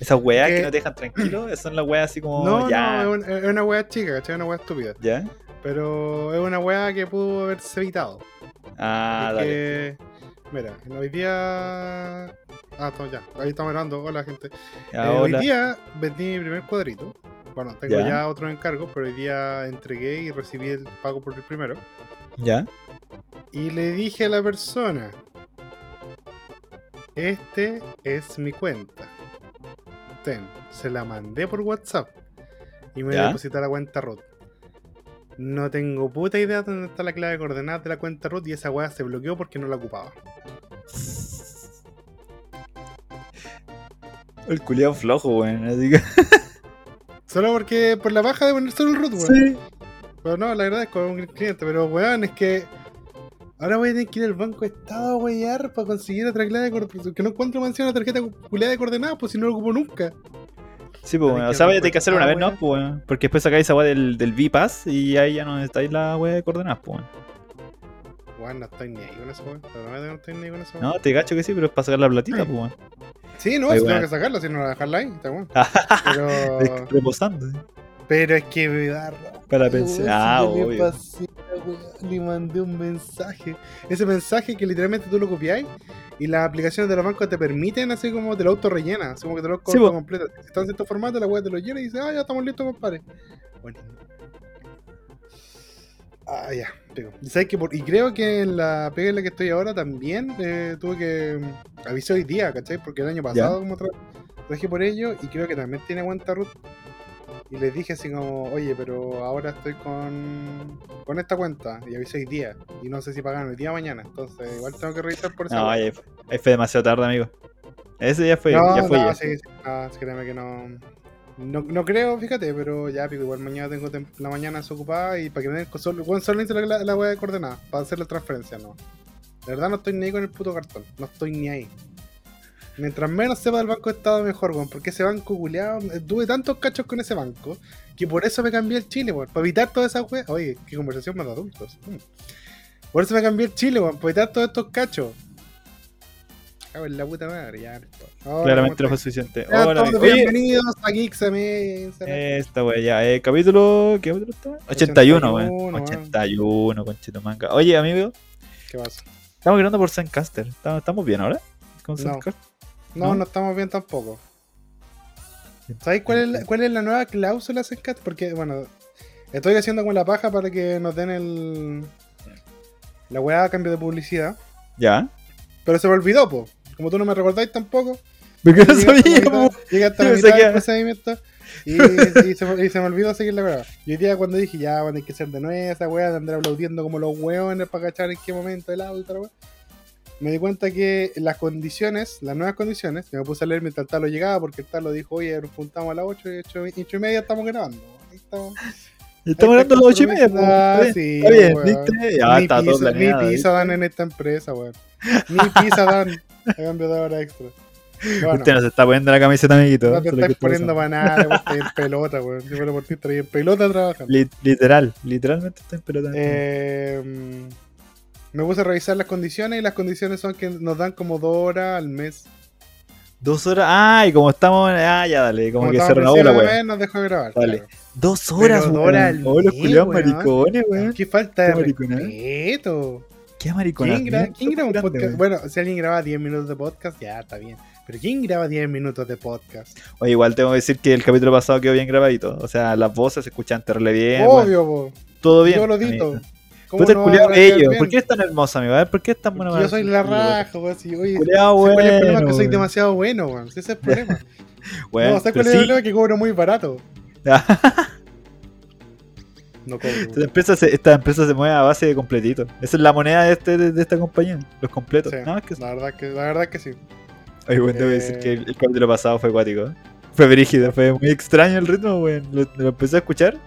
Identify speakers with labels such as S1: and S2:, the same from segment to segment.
S1: Esas weas que
S2: Que-
S1: no te dejan tranquilo, son las weas así como.
S2: No,
S1: ya.
S2: no, es, un- es una wea chica, ¿cachai? Es una wea estúpida.
S1: ¿Ya?
S2: Pero es una wea que pudo haberse evitado.
S1: Ah, dale.
S2: que, mira, hoy día. Ah, no, ya, ahí estamos hablando. Hola, gente.
S1: Ya,
S2: Eh, hoy día vendí mi primer cuadrito. Bueno, tengo
S1: Ya.
S2: ya, otro encargo, pero hoy día entregué y recibí el pago por el primero.
S1: ¿Ya?
S2: Y le dije a la persona: Este es mi cuenta. Se la mandé por WhatsApp. Y me
S1: Ya.
S2: deposita la cuenta root. No tengo puta idea de dónde está la clave de coordenadas de la cuenta root y esa weá se bloqueó porque no la ocupaba.
S1: El culiado flojo, weón. Así que.
S2: Solo porque por la baja de poner solo el root, weón.
S1: Sí.
S2: Pero no, la verdad es con un cliente. Pero weón, es que. Ahora voy a tener que ir al banco de estado a weyar para conseguir otra clave de coordenadas. Que no encuentro mención una tarjeta culiada de coordenadas, pues si no lo ocupo nunca.
S1: Sí, pues, weón. O sea, vaya a tener que hacerlo una vez, ¿no?
S2: weón.
S1: Pues, weón. Porque después sacáis esa wea del, del V-Pass y ahí ya no necesitáis la wea de coordenadas, pues, weón.
S2: Weón, no estoy ni ahí con eso, weón. No estoy ni ahí con.
S1: No, te cacho que sí, pero es para sacar la platita, pues, weón.
S2: Sí, no, si tengo
S1: weón.
S2: que sacarla, si no la dejarla ahí, está bueno. Pero.
S1: Reposando. ¿sí?
S2: Pero es que me da rabia,
S1: Para pensar.
S2: si
S1: Ah,
S2: yo le
S1: obvio.
S2: pasé le mandé un mensaje. Ese mensaje que literalmente tú lo copiáis y las aplicaciones de los bancos te permiten así como te lo auto rellena, así como que te lo
S1: Sí,
S2: completo. Si está en cierto formato, la weá te lo llena y dice, ah, ya estamos listos, compadre. Bueno. Ah, ya, sabes que por- y creo que en la pega en la que estoy ahora también eh, tuve que mm, avisé hoy día, ¿cachai? Porque el año pasado como tra- traje por ello y creo que también tiene cuenta root. Y les dije así como, oye, pero ahora estoy con, con esta cuenta y avisé hoy día. Y no sé si pagan el día o mañana. Entonces igual tengo que revisar por esa
S1: No, ahí, ahí fue demasiado tarde, amigo. Ese ya fue,
S2: no,
S1: ya fue
S2: no,
S1: ya.
S2: sí, sí, no, sí, créeme que no, no. No creo, fíjate, pero ya, pico, igual mañana tengo la mañana desocupada y para que me den solo, bueno, solo necesito la, la wea de coordenadas para hacer la transferencia, no. De verdad no estoy ni ahí con el puto cartón, no estoy ni ahí. Mientras menos sepa del Banco de Estado, mejor, weón, porque ese banco culiado, tuve tantos cachos con ese banco que por eso me cambié el Chile, weón, para evitar todas esas weas. Oye, qué conversación más de adultos. Mm. Por eso me cambié el Chile, weón, para evitar todos estos cachos. Cago en la puta madre, ya.
S1: Claramente no
S2: ¿cómo
S1: fue suficiente. Hola,
S2: bienvenidos a Geeksamen.
S1: esta wea ya. Eh, capítulo. ¿Qué capítulo está? 81, weón.
S2: 81,
S1: 81, conchito manga. Oye, amigo,
S2: ¿Qué pasa?
S1: estamos grabando por Zencaster. ¿Estamos, ¿Estamos bien ahora? ¿Con. Zencaster?
S2: No,
S1: ¿No?
S2: no, estamos bien tampoco. ¿Sabéis cuál es, la, cuál es la nueva cláusula Zencat? Porque, bueno, estoy haciendo con la paja para que nos den el. La weá a cambio de publicidad.
S1: ¿Ya?
S2: Pero se me olvidó, po. Como tú no me recordáis tampoco.
S1: ¿Por qué no sabía,
S2: la
S1: po?
S2: Llegué hasta la mitad del procedimiento. Y, y se, me- y se me olvidó seguir la weá. Y hoy día cuando dije, ya, van a que ser de nuevo esa weá, de andar aplaudiendo como los hueones para cachar en qué momento el y tal weá. Me di cuenta que las condiciones, las nuevas condiciones, que me puse a leer mientras el Talo llegaba, porque el Talo dijo, oye, nos juntamos a las 8 y 8, y media estamos grabando. Estamos.
S1: Estamos hablando a las 8 y media.
S2: Ah, sí,
S1: Está bien. ¿viste? Ya está todo
S2: pizza,
S1: planeado.
S2: Ni pizza dan en esta empresa, weón. Ni pizza dan a cambio de hora extra. Bueno,
S1: Usted no se está poniendo la camiseta, amiguito.
S2: no te
S1: Eso es lo que
S2: estáis poniendo para nada. Estoy en pelota, weón. Si fuera por ti, estaría en pelota trabajando.
S1: Li- literal, literalmente está en pelota.
S2: Eh, mm, me puse a revisar las condiciones y las condiciones son que nos dan como dos horas al mes.
S1: Dos horas. Ah, y como estamos. Ah, ya dale. Como, que se renovó la
S2: mes, nos dejó de grabar.
S1: Dale.
S2: claro.
S1: Dos horas,
S2: dos horas
S1: Oh, los culiados maricones, weón.
S2: Qué falta de respeto.
S1: Qué maricones.
S2: ¿Quién, gra- quién graba un podcast? Bueno, si alguien graba 10 minutos de podcast, ya está bien. Pero ¿quién graba 10 minutos de podcast?
S1: Oye, igual tengo que decir que el capítulo pasado quedó bien grabadito. O sea, las voces se escuchan terrible bien.
S2: Obvio, po.
S1: Todo bien.
S2: Yo lo dito.
S1: Amiguito.
S2: ¿Cómo
S1: Puta el
S2: no
S1: culiado bello.
S2: bien?
S1: ¿Por qué es tan hermoso, amigo? ¿por qué es tan bueno?
S2: Yo soy la raja, weón. Si, oye,
S1: Culiado
S2: ¿sabes ¿cuál es el problema?
S1: bueno.
S2: que soy demasiado bueno, weón. Ese es el problema.
S1: Bueno,
S2: no, ¿sabes cuál es el
S1: sí.
S2: problema? Que cobro muy barato. No cobro.
S1: Esta empresa, se, esta empresa se mueve a base de completitos. Esa es la moneda de, este, de, de esta compañía. Los completos.
S2: Sí,
S1: que
S2: la, verdad que, la verdad que sí.
S1: Oye, bueno,
S2: Eh.
S1: decir que el, el capítulo pasado fue acuático. ¿eh? Fue brígido, fue muy extraño el ritmo, weón. Lo, lo empecé a escuchar.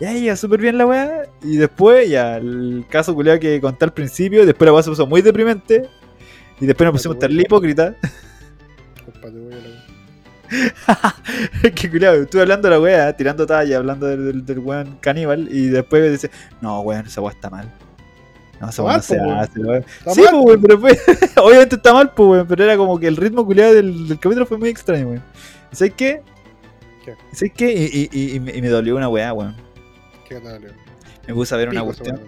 S1: Ya iba súper bien la weá. Y después, ya, el caso culiado que conté al principio. Después la weá se puso muy deprimente. Y después nos pusimos tan hipócritas.
S2: Compa, te voy a la-
S1: que culiado, estuve hablando de la weá, tirando talla, hablando del, del, del weón caníbal. Y después dice, no, weón, esa weá está mal. No, eso
S2: Mal,
S1: no se hace, weón. Sí,
S2: mal,
S1: pues, weón, pero fue. Obviamente está mal, pues, weón. Pero era como que el ritmo culiado del, del capítulo fue muy extraño, weón. ¿Y sabes qué?
S2: ¿Qué?
S1: ¿Y ¿Sabes qué? Y, y, y, y me dolió una weá, weón. Me puse a ver una cuestión.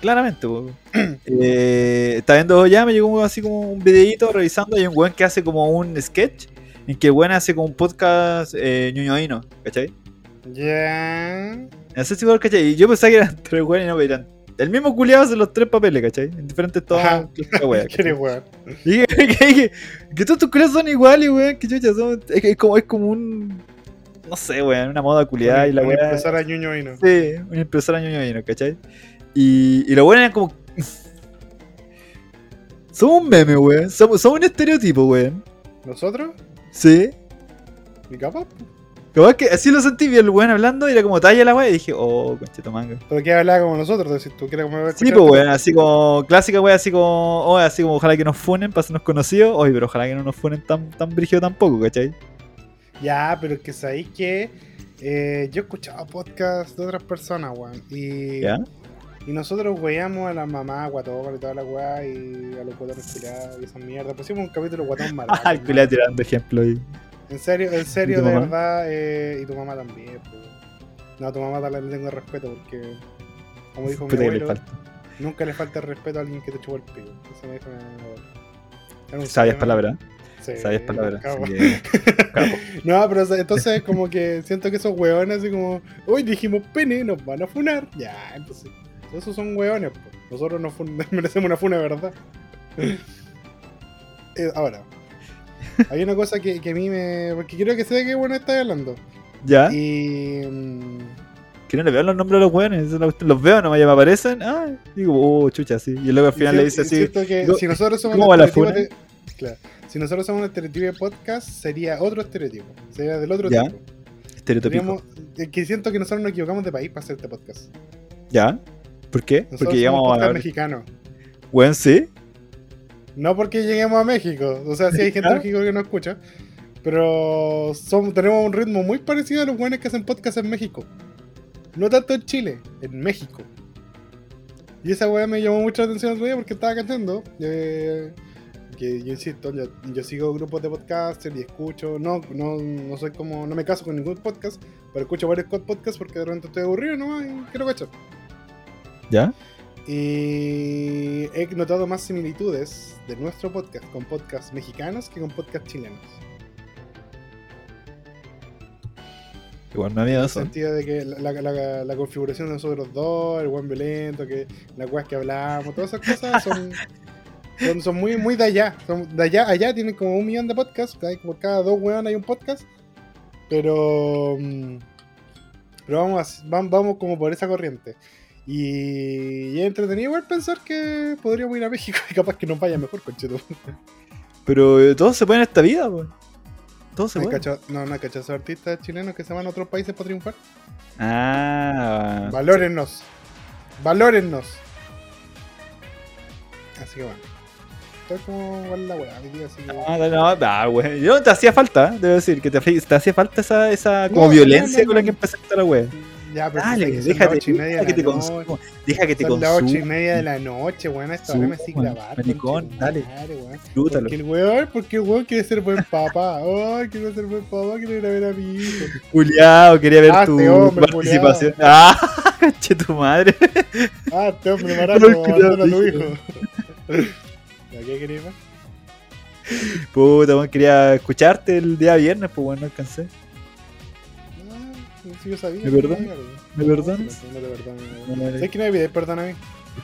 S1: Claramente, eh, estaba viendo ya, me llegó así como un videito revisando. Hay un weón que hace como un sketch. En que el weón hace como un podcast eh, ñoñoíno, ¿cachai?
S2: Ya.
S1: No sé si vos cachai. Y yo pensaba que eran tres weones y no, eran. El mismo culiado hace los tres papeles, ¿cachai? En diferentes wea,
S2: ¿Qué weón?
S1: Que, que, que, que todos tus culiados son iguales, weón. Que chucha, son, es como, es como un. No sé, weón, una moda culiada y la
S2: Una
S1: weá.
S2: impresora ñoño y no.
S1: Sí, una impresora ñoño ¿cachai? Y, y lo bueno eran como. Somos un meme, weón. Somos, somos un estereotipo, weón.
S2: ¿Nosotros?
S1: Sí.
S2: ¿Y capaz?
S1: Es que así lo sentí, vi el weón hablando y era como talla la weá y dije, oh, conchito manga.
S2: ¿Pero qué hablaba como nosotros? Decís tú, ¿quieres como
S1: Sí, pues weón, así como clásica weá, así como, oh, así como ojalá que nos funen para hacernos conocidos. Oye, pero ojalá que no nos funen tan, tan brígido tampoco, ¿cachai?
S2: Ya, pero es que sabéis que eh, yo he escuchado podcasts de otras personas, weón. Y,
S1: ¿Ya?
S2: y nosotros weamos a la mamá guatón y toda la weá y a los guatones culiados y esa mierda. Pusimos un capítulo guatón malo.
S1: Ah, el culiao tirando ejemplo ahí.
S2: En serio, en serio,
S1: ¿Y tu
S2: de
S1: mamá?
S2: verdad. eh, y tu mamá también, pues. No, a tu mamá dale- le tengo respeto porque, como dijo mi
S1: Puta le
S2: abuelo,
S1: falta.
S2: nunca le falta el respeto a alguien que te chupó el pico. Eso me dijo mi abuelo.
S1: Sabias palabras.
S2: Sí,
S1: Sabias palabras. que-.
S2: No, pero sea, entonces como que siento que esos hueones así como, hoy dijimos pene, nos van a funar. Ya, entonces, esos son hueones, pues. Nosotros nos merecemos una funa verdad. Eh, ahora, hay una cosa que, que a mí me... Porque quiero que de qué bueno estás hablando.
S1: ¿Ya?
S2: Y... mm,
S1: Que no le veo los nombres a los weones. esa es la cuestión. Los veo, nomás ya me aparecen. Ah, digo, oh, chucha, sí. Y luego al final le dice así.
S2: siento que
S1: digo,
S2: si nosotros somos
S1: ¿cómo va la
S2: de- Claro. Si nosotros somos un estereotipo de podcast, sería otro estereotipo. Sería del otro
S1: Ya.
S2: tipo. Eh, que siento que nosotros nos equivocamos de país para hacer este podcast.
S1: ¿Ya? ¿Por qué?
S2: Nosotros
S1: Porque llegamos a.
S2: mexicano.
S1: Weón, sí.
S2: No porque lleguemos a México. O sea, sí hay gente de México que no escucha. Pero tenemos un ritmo muy parecido a los buenos que hacen podcast en México. No tanto en Chile, en México. Y esa weá me llamó mucho la atención el otro día porque estaba cantando. eh, que yo insisto, yo, yo sigo grupos de podcasters y escucho. No, no, no soy como. No me caso con ningún podcast, pero escucho varios podcasts porque de repente estoy aburrido nomás y quiero cachar.
S1: ¿Ya?
S2: Y he notado más similitudes de nuestro podcast con podcasts mexicanos que con podcasts chilenos.
S1: Igual me miedo
S2: En el sentido de que la, la- la- la configuración de nosotros dos, el buen violento, que las weas que hablamos, todas esas cosas son, son, son muy, muy de allá. Son de allá, allá tienen como un millón de podcasts, como cada dos weón hay un podcast. Pero. mm, Pero vamos, vamos como por esa corriente. Y, y es entretenido igual pensar que podríamos ir a México y capaz que nos vaya mejor, concheto.
S1: Pero eh, todo se puede en esta vida, weón. Todo se
S2: ¿No hay
S1: puede.
S2: cacha- no, no cachazos artistas chilenos que se van a otros países para triunfar?
S1: Ah.
S2: Valórennos. Valórennos. Así que bueno. Estoy la weá, así que.
S1: Ah, no, no, no, weón. Yo te hacía falta, ¿eh? debo decir, que te, te hacía falta esa, esa como
S2: No,
S1: violencia
S2: no, no,
S1: con la
S2: no.
S1: que empezaste la wea.
S2: Ya, pero
S1: Dale, déjate,
S2: ocho y media
S1: deja
S2: de
S1: que te consuma. Deja que te
S2: Son las ocho y
S1: consuma.
S2: media de la noche, weón. Esta hora me
S1: Consuma, maricón,
S2: conche tu
S1: dale. Disfrútalo.
S2: Porque el weón, porque el weón quiere ser buen papá. Ay, quiero ser buen papá, quiero ir a ver a mi hijo.
S1: Juliado, quería ver
S2: Ah,
S1: tu
S2: este hombre,
S1: participación. Ah, caché tu madre.
S2: Ah, este hombre abandona a tu
S1: hijo.
S2: ¿Ya qué querías?
S1: Puta, weón, quería escucharte el día viernes, pues bueno, no alcancé.
S2: Ah, si yo sabía.
S1: ¿Me perdonas?
S2: no,
S1: ¿Me
S2: no,
S1: perdonas?
S2: No, no te perdono.
S1: No, no, no.
S2: ¿Sabes que no me pide perdón a mí?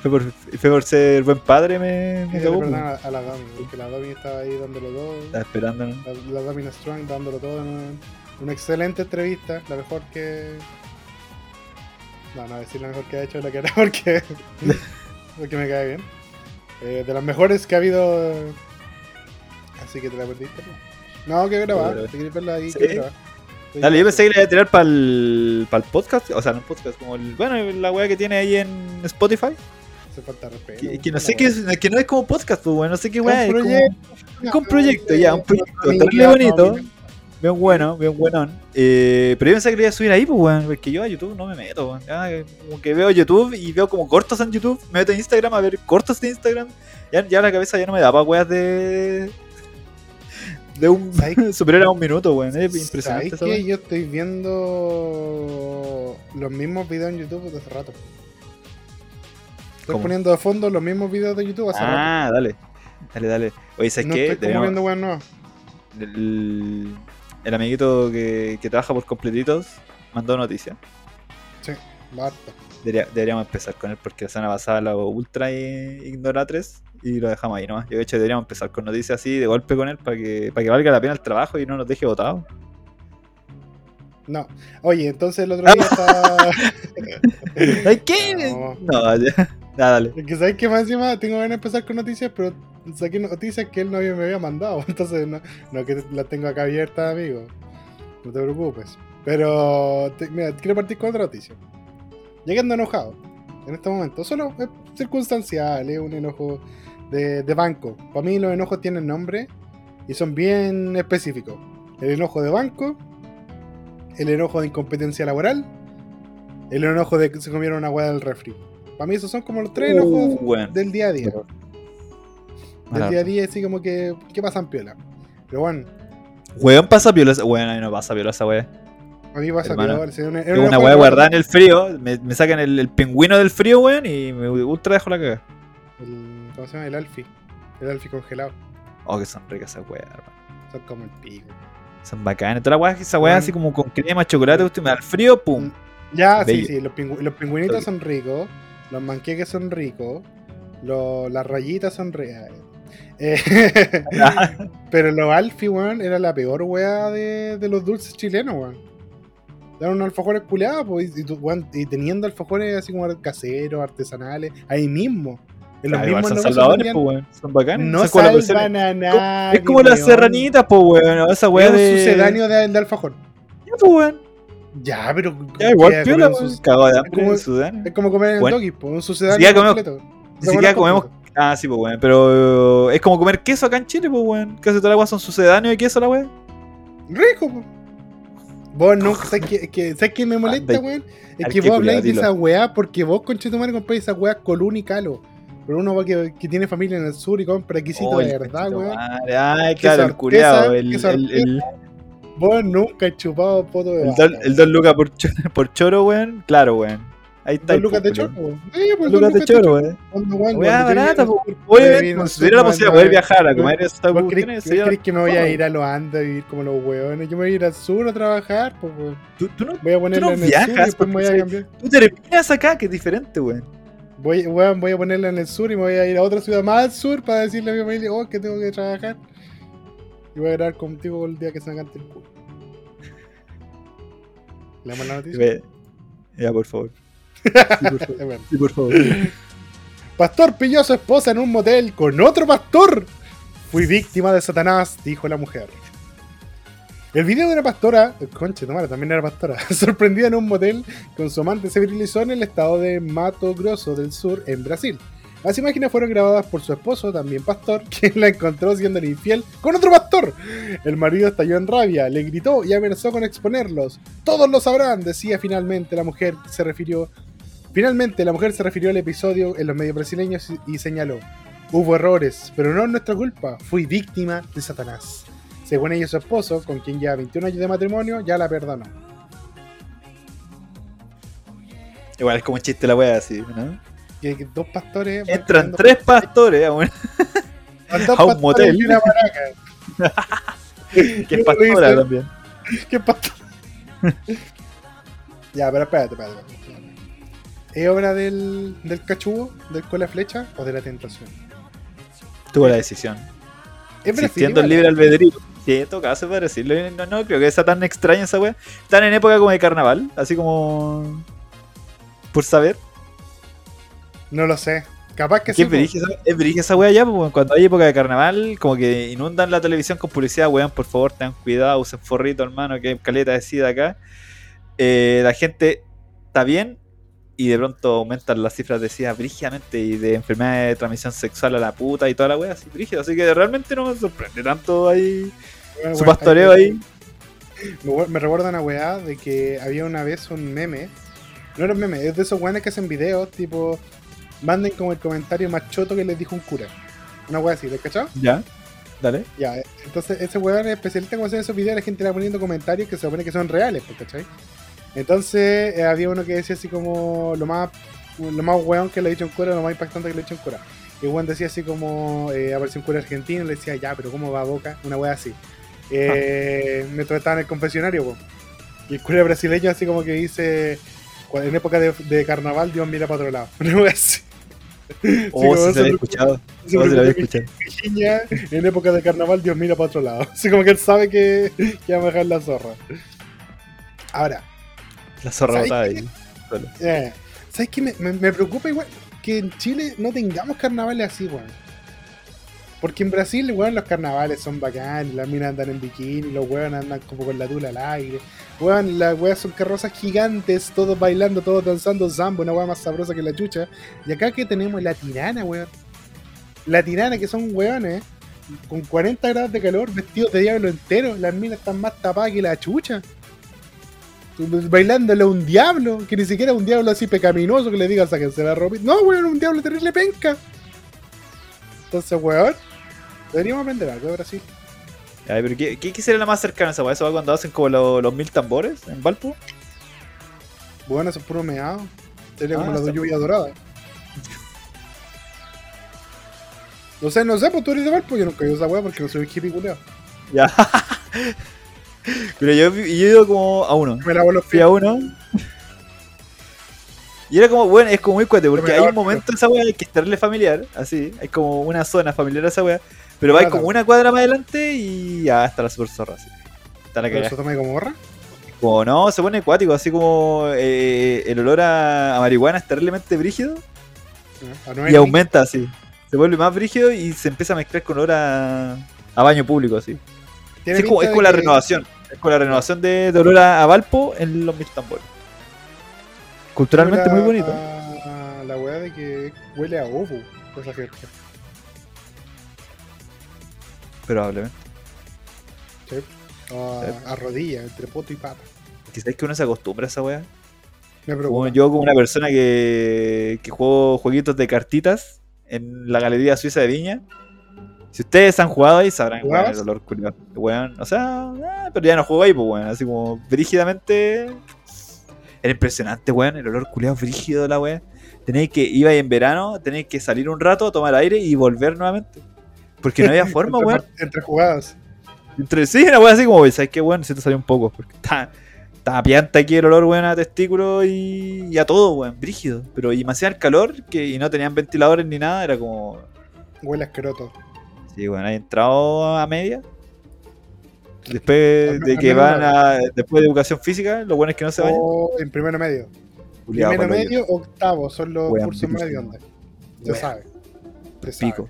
S1: Fue por, fue por ser buen padre, me, me
S2: perdón
S1: pues.
S2: a, a la Dami, porque la Dami estaba ahí dándolo todo.
S1: Estaba esperando, ¿no?
S2: La, la Dami Strong dándolo todo en una, una excelente entrevista, la mejor que. No, no decir la mejor que ha hecho, la que era porque. porque me cae bien. Eh, de las mejores que ha habido. Así que te la perdiste. ¿no? Que grabar. Si quieres verla ahí,
S1: Sí.
S2: que grabar.
S1: Dale, yo pensé que le iba a tirar para el, podcast, o sea, no el podcast, como el, bueno, la weá que tiene ahí en Spotify.
S2: Hace falta respeto.
S1: Que, que no
S2: la
S1: sé qué es, que no es como podcast, pues, no sé qué weá, es como, es un proyecto, ya, un proyecto, terrible bonito. Bien bueno, bien buenón. Eh, pero yo pensé que lo iba a subir ahí, pues, weón. Porque yo a YouTube no me meto, weón. Ya, como que veo YouTube y veo como cortos en YouTube. Me meto en Instagram a ver cortos de Instagram. Ya, ya la cabeza ya no me da para weas de. De un
S2: ¿Sabes-
S1: superior a un minuto, weón. Es
S2: ¿Sabes
S1: impresionante esa
S2: que yo estoy viendo los mismos videos en YouTube desde hace rato? Estoy
S1: ¿Cómo?
S2: poniendo de fondo los mismos videos de YouTube hace rato.
S1: Ah, dale. Dale, dale. Oye, ¿sabes
S2: No
S1: qué?
S2: estoy como viendo weón nuevas.
S1: el, el amiguito que, que trabaja por completitos mandó noticia.
S2: Sí, basta.
S1: Debería- deberíamos empezar con él porque la semana pasada lo ultra ignoratres y lo dejamos ahí nomás. Yo de hecho deberíamos empezar con noticias así de golpe con él para que, para que valga la pena el trabajo y no nos deje votados.
S2: No. Oye, entonces el otro día estaba.
S1: ¿Ay qué?
S2: No.
S1: No, ya. Ya, dale.
S2: Es que sabes que más encima tengo ganas de empezar con noticias, pero saqué noticias que él no había- me había mandado. Entonces no, no que las tengo acá abiertas, amigo. No te preocupes. Pero te- mira, quiero partir con otra noticia. Llegando enojado en este momento. Solo es circunstancial, es un enojo de, de banco. Para mí los enojos tienen nombre y son bien específicos. El enojo de banco, el enojo de incompetencia laboral, el enojo de que se comieron una hueá del refri. Para mí esos son como los tres
S1: Uh,
S2: enojos
S1: bueno.
S2: del día a día. Del día a día, así como que, ¿qué pasan piola? Pero bueno,
S1: Weón pasa piola Weón, a mí no pasa piola esa wea.
S2: a mí pasa piola.
S1: Tengo una
S2: enojo
S1: wea
S2: de-
S1: guardada en el frío, me, me sacan el, el pingüino del frío, weón, y me ultra dejo la caga.
S2: el- ¿Cómo se llama? El alfi. El alfi congelado.
S1: Oh, que son ricas esas weas, hermano.
S2: Son como el pico.
S1: Son bacanas. Toda la weá, esa weá
S2: Weón.
S1: así como con crema, chocolate, usted me da el frío, pum.
S2: Ya,
S1: Bello.
S2: sí, sí, los, pingü- los pingüinitos son ricos, los manqueques son ricos, lo- las rayitas son ricas. Eh, pero los alfi, weón, era la peor weá de, de los dulces chilenos, weón. Eran unos alfajores culeados, pues, y, weón, y teniendo alfajores así como caseros, artesanales, ahí mismo. En los
S1: Ah, igual
S2: mismos
S1: son salvadores, pues, weón. Son bacanas.
S2: No salvan a nadie.
S1: Es como las serranitas, pues, weón. Esa
S2: Es
S1: weá
S2: un
S1: de.
S2: sucedáneo de, de alfajor.
S1: Ya, pues, weón.
S2: Ya, pero.
S1: Ya, igual piola,
S2: un
S1: Cagado de
S2: es
S1: hambre
S2: como-
S1: en.
S2: Es como comer en
S1: Bueno.
S2: el doggy, pues, un sucedáneo
S1: comemos-
S2: completo.
S1: Ni siquiera comemos. Ah, sí, pues, weón. Pero es como comer queso acá en Chile, pues, weón. Casi todas las weas son sucedáneos de queso, la weá.
S2: Rico, po. Vos nunca, ¿sabes qué, que, ¿sabes qué me molesta, weón? Es que vos habláis de esa weá porque vos, conchetumare, compráis esa weá colún y calo. Pero uno va que, que tiene familia en el sur y compra quesito
S1: Oh,
S2: de verdad, weón.
S1: Ay, claro, el culiao. El, el, el,
S2: Vos nunca has chupado poto de
S1: el, dos- el dos lucas por, por choro, weón. Claro, weón. Ahí está. El
S2: lucas de choro. Sí, pues,
S1: lucas de choro, weón, Weá barata, pues.
S2: Vino
S1: pues, tuviera la posibilidad de poder viajar a comer esta
S2: ¿Vos
S1: cuestión,
S2: crees, que me voy a ir a los Andes a vivir como los weones? Yo me voy a ir al sur a trabajar, pues.
S1: Tú, tú no,
S2: Voy a ponerla en el
S1: viajas,
S2: sur y después me voy a cambiar.
S1: tú terminas acá, que es diferente, weón.
S2: Voy, weón, voy a ponerla en el sur y me voy a ir a otra ciudad más al sur para decirle a mi familia, oh, que tengo que trabajar. Y voy a grabar contigo el día que se me cante el culo. ¿Le damos la noticia?
S1: Ve- Ya, por favor. Sí, por favor.
S2: Es verdad.
S1: Sí, por favor.
S2: Pastor pilló a su esposa en un motel con otro pastor. Fui víctima de Satanás, dijo la mujer. El video de una pastora, conche, tomara, también era pastora, sorprendida en un motel con su amante se virilizó en el estado de Mato Grosso del Sur, en Brasil. Las imágenes fueron grabadas por su esposo, también pastor, quien la encontró siendo infiel con otro pastor. El marido estalló en rabia, le gritó y amenazó con exponerlos. Todos lo sabrán, decía finalmente la mujer, se refirió Finalmente, la mujer se refirió al episodio en los medios brasileños y, señaló: Hubo errores, pero no es nuestra culpa. Fui víctima de Satanás. Según ella, su esposo, con quien lleva 21 años de matrimonio, ya la perdonó.
S1: Igual es como un chiste la wea así, ¿no?
S2: Que, que dos pastores.
S1: Entran tres pastores a un,
S2: por- dos
S1: a un motel.
S2: y una maraca.
S1: que es pastora también.
S2: ¿Qué pastor? ya, pero espérate, espérate. espérate. ¿Es obra del, del cachugo, del cola flecha o de la tentación?
S1: Tuvo la decisión.
S2: Es
S1: Existiendo el libre albedrío. Sí, en todo caso, para decirlo. No, no creo que sea tan extraña esa wea. Están en época como de carnaval, así como. Por saber.
S2: No lo sé. Capaz que
S1: ¿Qué
S2: sí.
S1: es brígida esa- esa wea ya? pues, Cuando hay época de carnaval, como que inundan la televisión con publicidad, weón, por favor, tengan cuidado, usen forrito, hermano, que hay caleta de sida acá. Eh, la gente está bien y de pronto aumentan las cifras de sida brígidamente y de enfermedades de transmisión sexual a la puta y toda la wea así brígida. Así que realmente no me sorprende tanto ahí
S2: Bueno,
S1: su pastoreo ahí.
S2: Me, me recuerda una weá de que había una vez un meme. No era un meme, es de esos weones que hacen videos, tipo. Manden como el comentario más choto que les dijo un cura. Una weá así, ¿te cachado?
S1: Ya, dale.
S2: Ya, eh, entonces ese weón es especialista en hacer esos videos, la gente le va poniendo comentarios que se supone que son reales, ¿cachai? Entonces eh, había uno que decía así como lo más lo más weón que le ha dicho un cura, lo más impactante que le ha dicho un cura. Y weón decía así como, eh, apareció un cura argentino y le decía, ya, pero ¿cómo va a boca? Una wea así. Eh, mientras estaba en el confesionario. Y el cura brasileño así como que dice, "Cu- en época de, de carnaval Dios mira para otro lado. Una wea así.
S1: Oh, sí
S2: se
S1: se había escuchado.
S2: se
S1: Oh, sí lo había escuchado.
S2: Virginia, en época de carnaval Dios mira para otro lado. Así como que él sabe que, que va a dejar la zorra. Ahora,
S1: La zorra
S2: ¿Sabes
S1: botada ahí. solo.
S2: ¿sabes qué? Me, me- me preocupa igual que en Chile no tengamos carnavales así, weón. Porque en Brasil, weón, los carnavales son bacanes, las minas andan en bikini, los weón andan como con la tula al aire. Weón, las weas son carrozas gigantes, todos bailando, todos danzando zambo, una wea más sabrosa que la chucha. Y acá que tenemos la tirana, weón. La tirana, que son weones con 40 grados de calor, vestidos de diablo entero. Las minas están más tapadas que la chucha. Bailándole a un diablo, que ni siquiera es un diablo así pecaminoso que le diga sáquense la ropa. No, weón, un diablo terrible penca. Entonces, weón, deberíamos aprender algo de Brasil.
S1: Ay, pero ¿qué, qué, qué sería la más cercana a esa weá? ¿Eso va cuando hacen como lo- los mil tambores en Valpo?
S2: Bueno, eso es puro meado. Sería como
S1: Ah,
S2: la de lluvia dorada. No sé, no sé, pues tú eres de Valpo, yo nunca he esa weá porque no soy hippie culeado.
S1: Ya. pero yo, yo he ido como a uno.
S2: Me lavo los
S1: Fui
S2: pies.
S1: a uno. Y era como, bueno, es como muy cuate, porque hay un momento en esa weá que es terrible familiar, así, hay como una zona familiar a esa weá, pero vais
S2: Claro.
S1: como una cuadra más adelante y ya está la super zorra, así. Está la
S2: ¿Pero
S1: cagada.
S2: eso toma como borra?
S1: Como no, se pone acuático, así como eh, el olor a, a marihuana es terriblemente brígido
S2: Ah, no
S1: y aumenta así. Se vuelve más brígido y se empieza a mezclar con olor a, a baño público, así. Sí, es como, es la
S2: que-
S1: renovación. Es como la renovación de, de olor a, Valpo en los mil tambores. Culturalmente muy bonito.
S2: a- La weá de que huele a ovo, esa gente.
S1: Probablemente.
S2: A, a rodilla, entre poto y pata.
S1: Quizás que uno se acostumbra a esa weá.
S2: Me
S1: Como
S2: preocupa.
S1: yo como una persona que, que juego jueguitos de cartitas en la Galería Suiza de Viña. Si ustedes han jugado ahí sabrán weón, el olor culiao. Weón, o sea, ah, pero ya no juego ahí, pues weón. Así como brígidamente. Era impresionante, weón, el olor culiado brígido de la weá. Tenéis que, iba ahí en verano, tenéis que salir un rato, tomar aire y volver nuevamente. Porque no había forma,
S2: entre,
S1: weón.
S2: entre jugadas.
S1: Entre sí, una weá así como, ¿sabes qué, weón? Necesito salir un poco. Porque está, está pianta aquí el olor, weón, a testículo y, y a todo, weón, brígido. Pero y hacía el calor que, y no tenían ventiladores ni nada, era como.
S2: Huele asqueroso.
S1: Sí, weón, hay entrado a media. Después de que van a. Después de educación física, lo bueno es que no se vayan.
S2: O en primero medio. Primero medio, octavo son los cursos medio onda. Se sabe. Se sabe.
S1: Pico.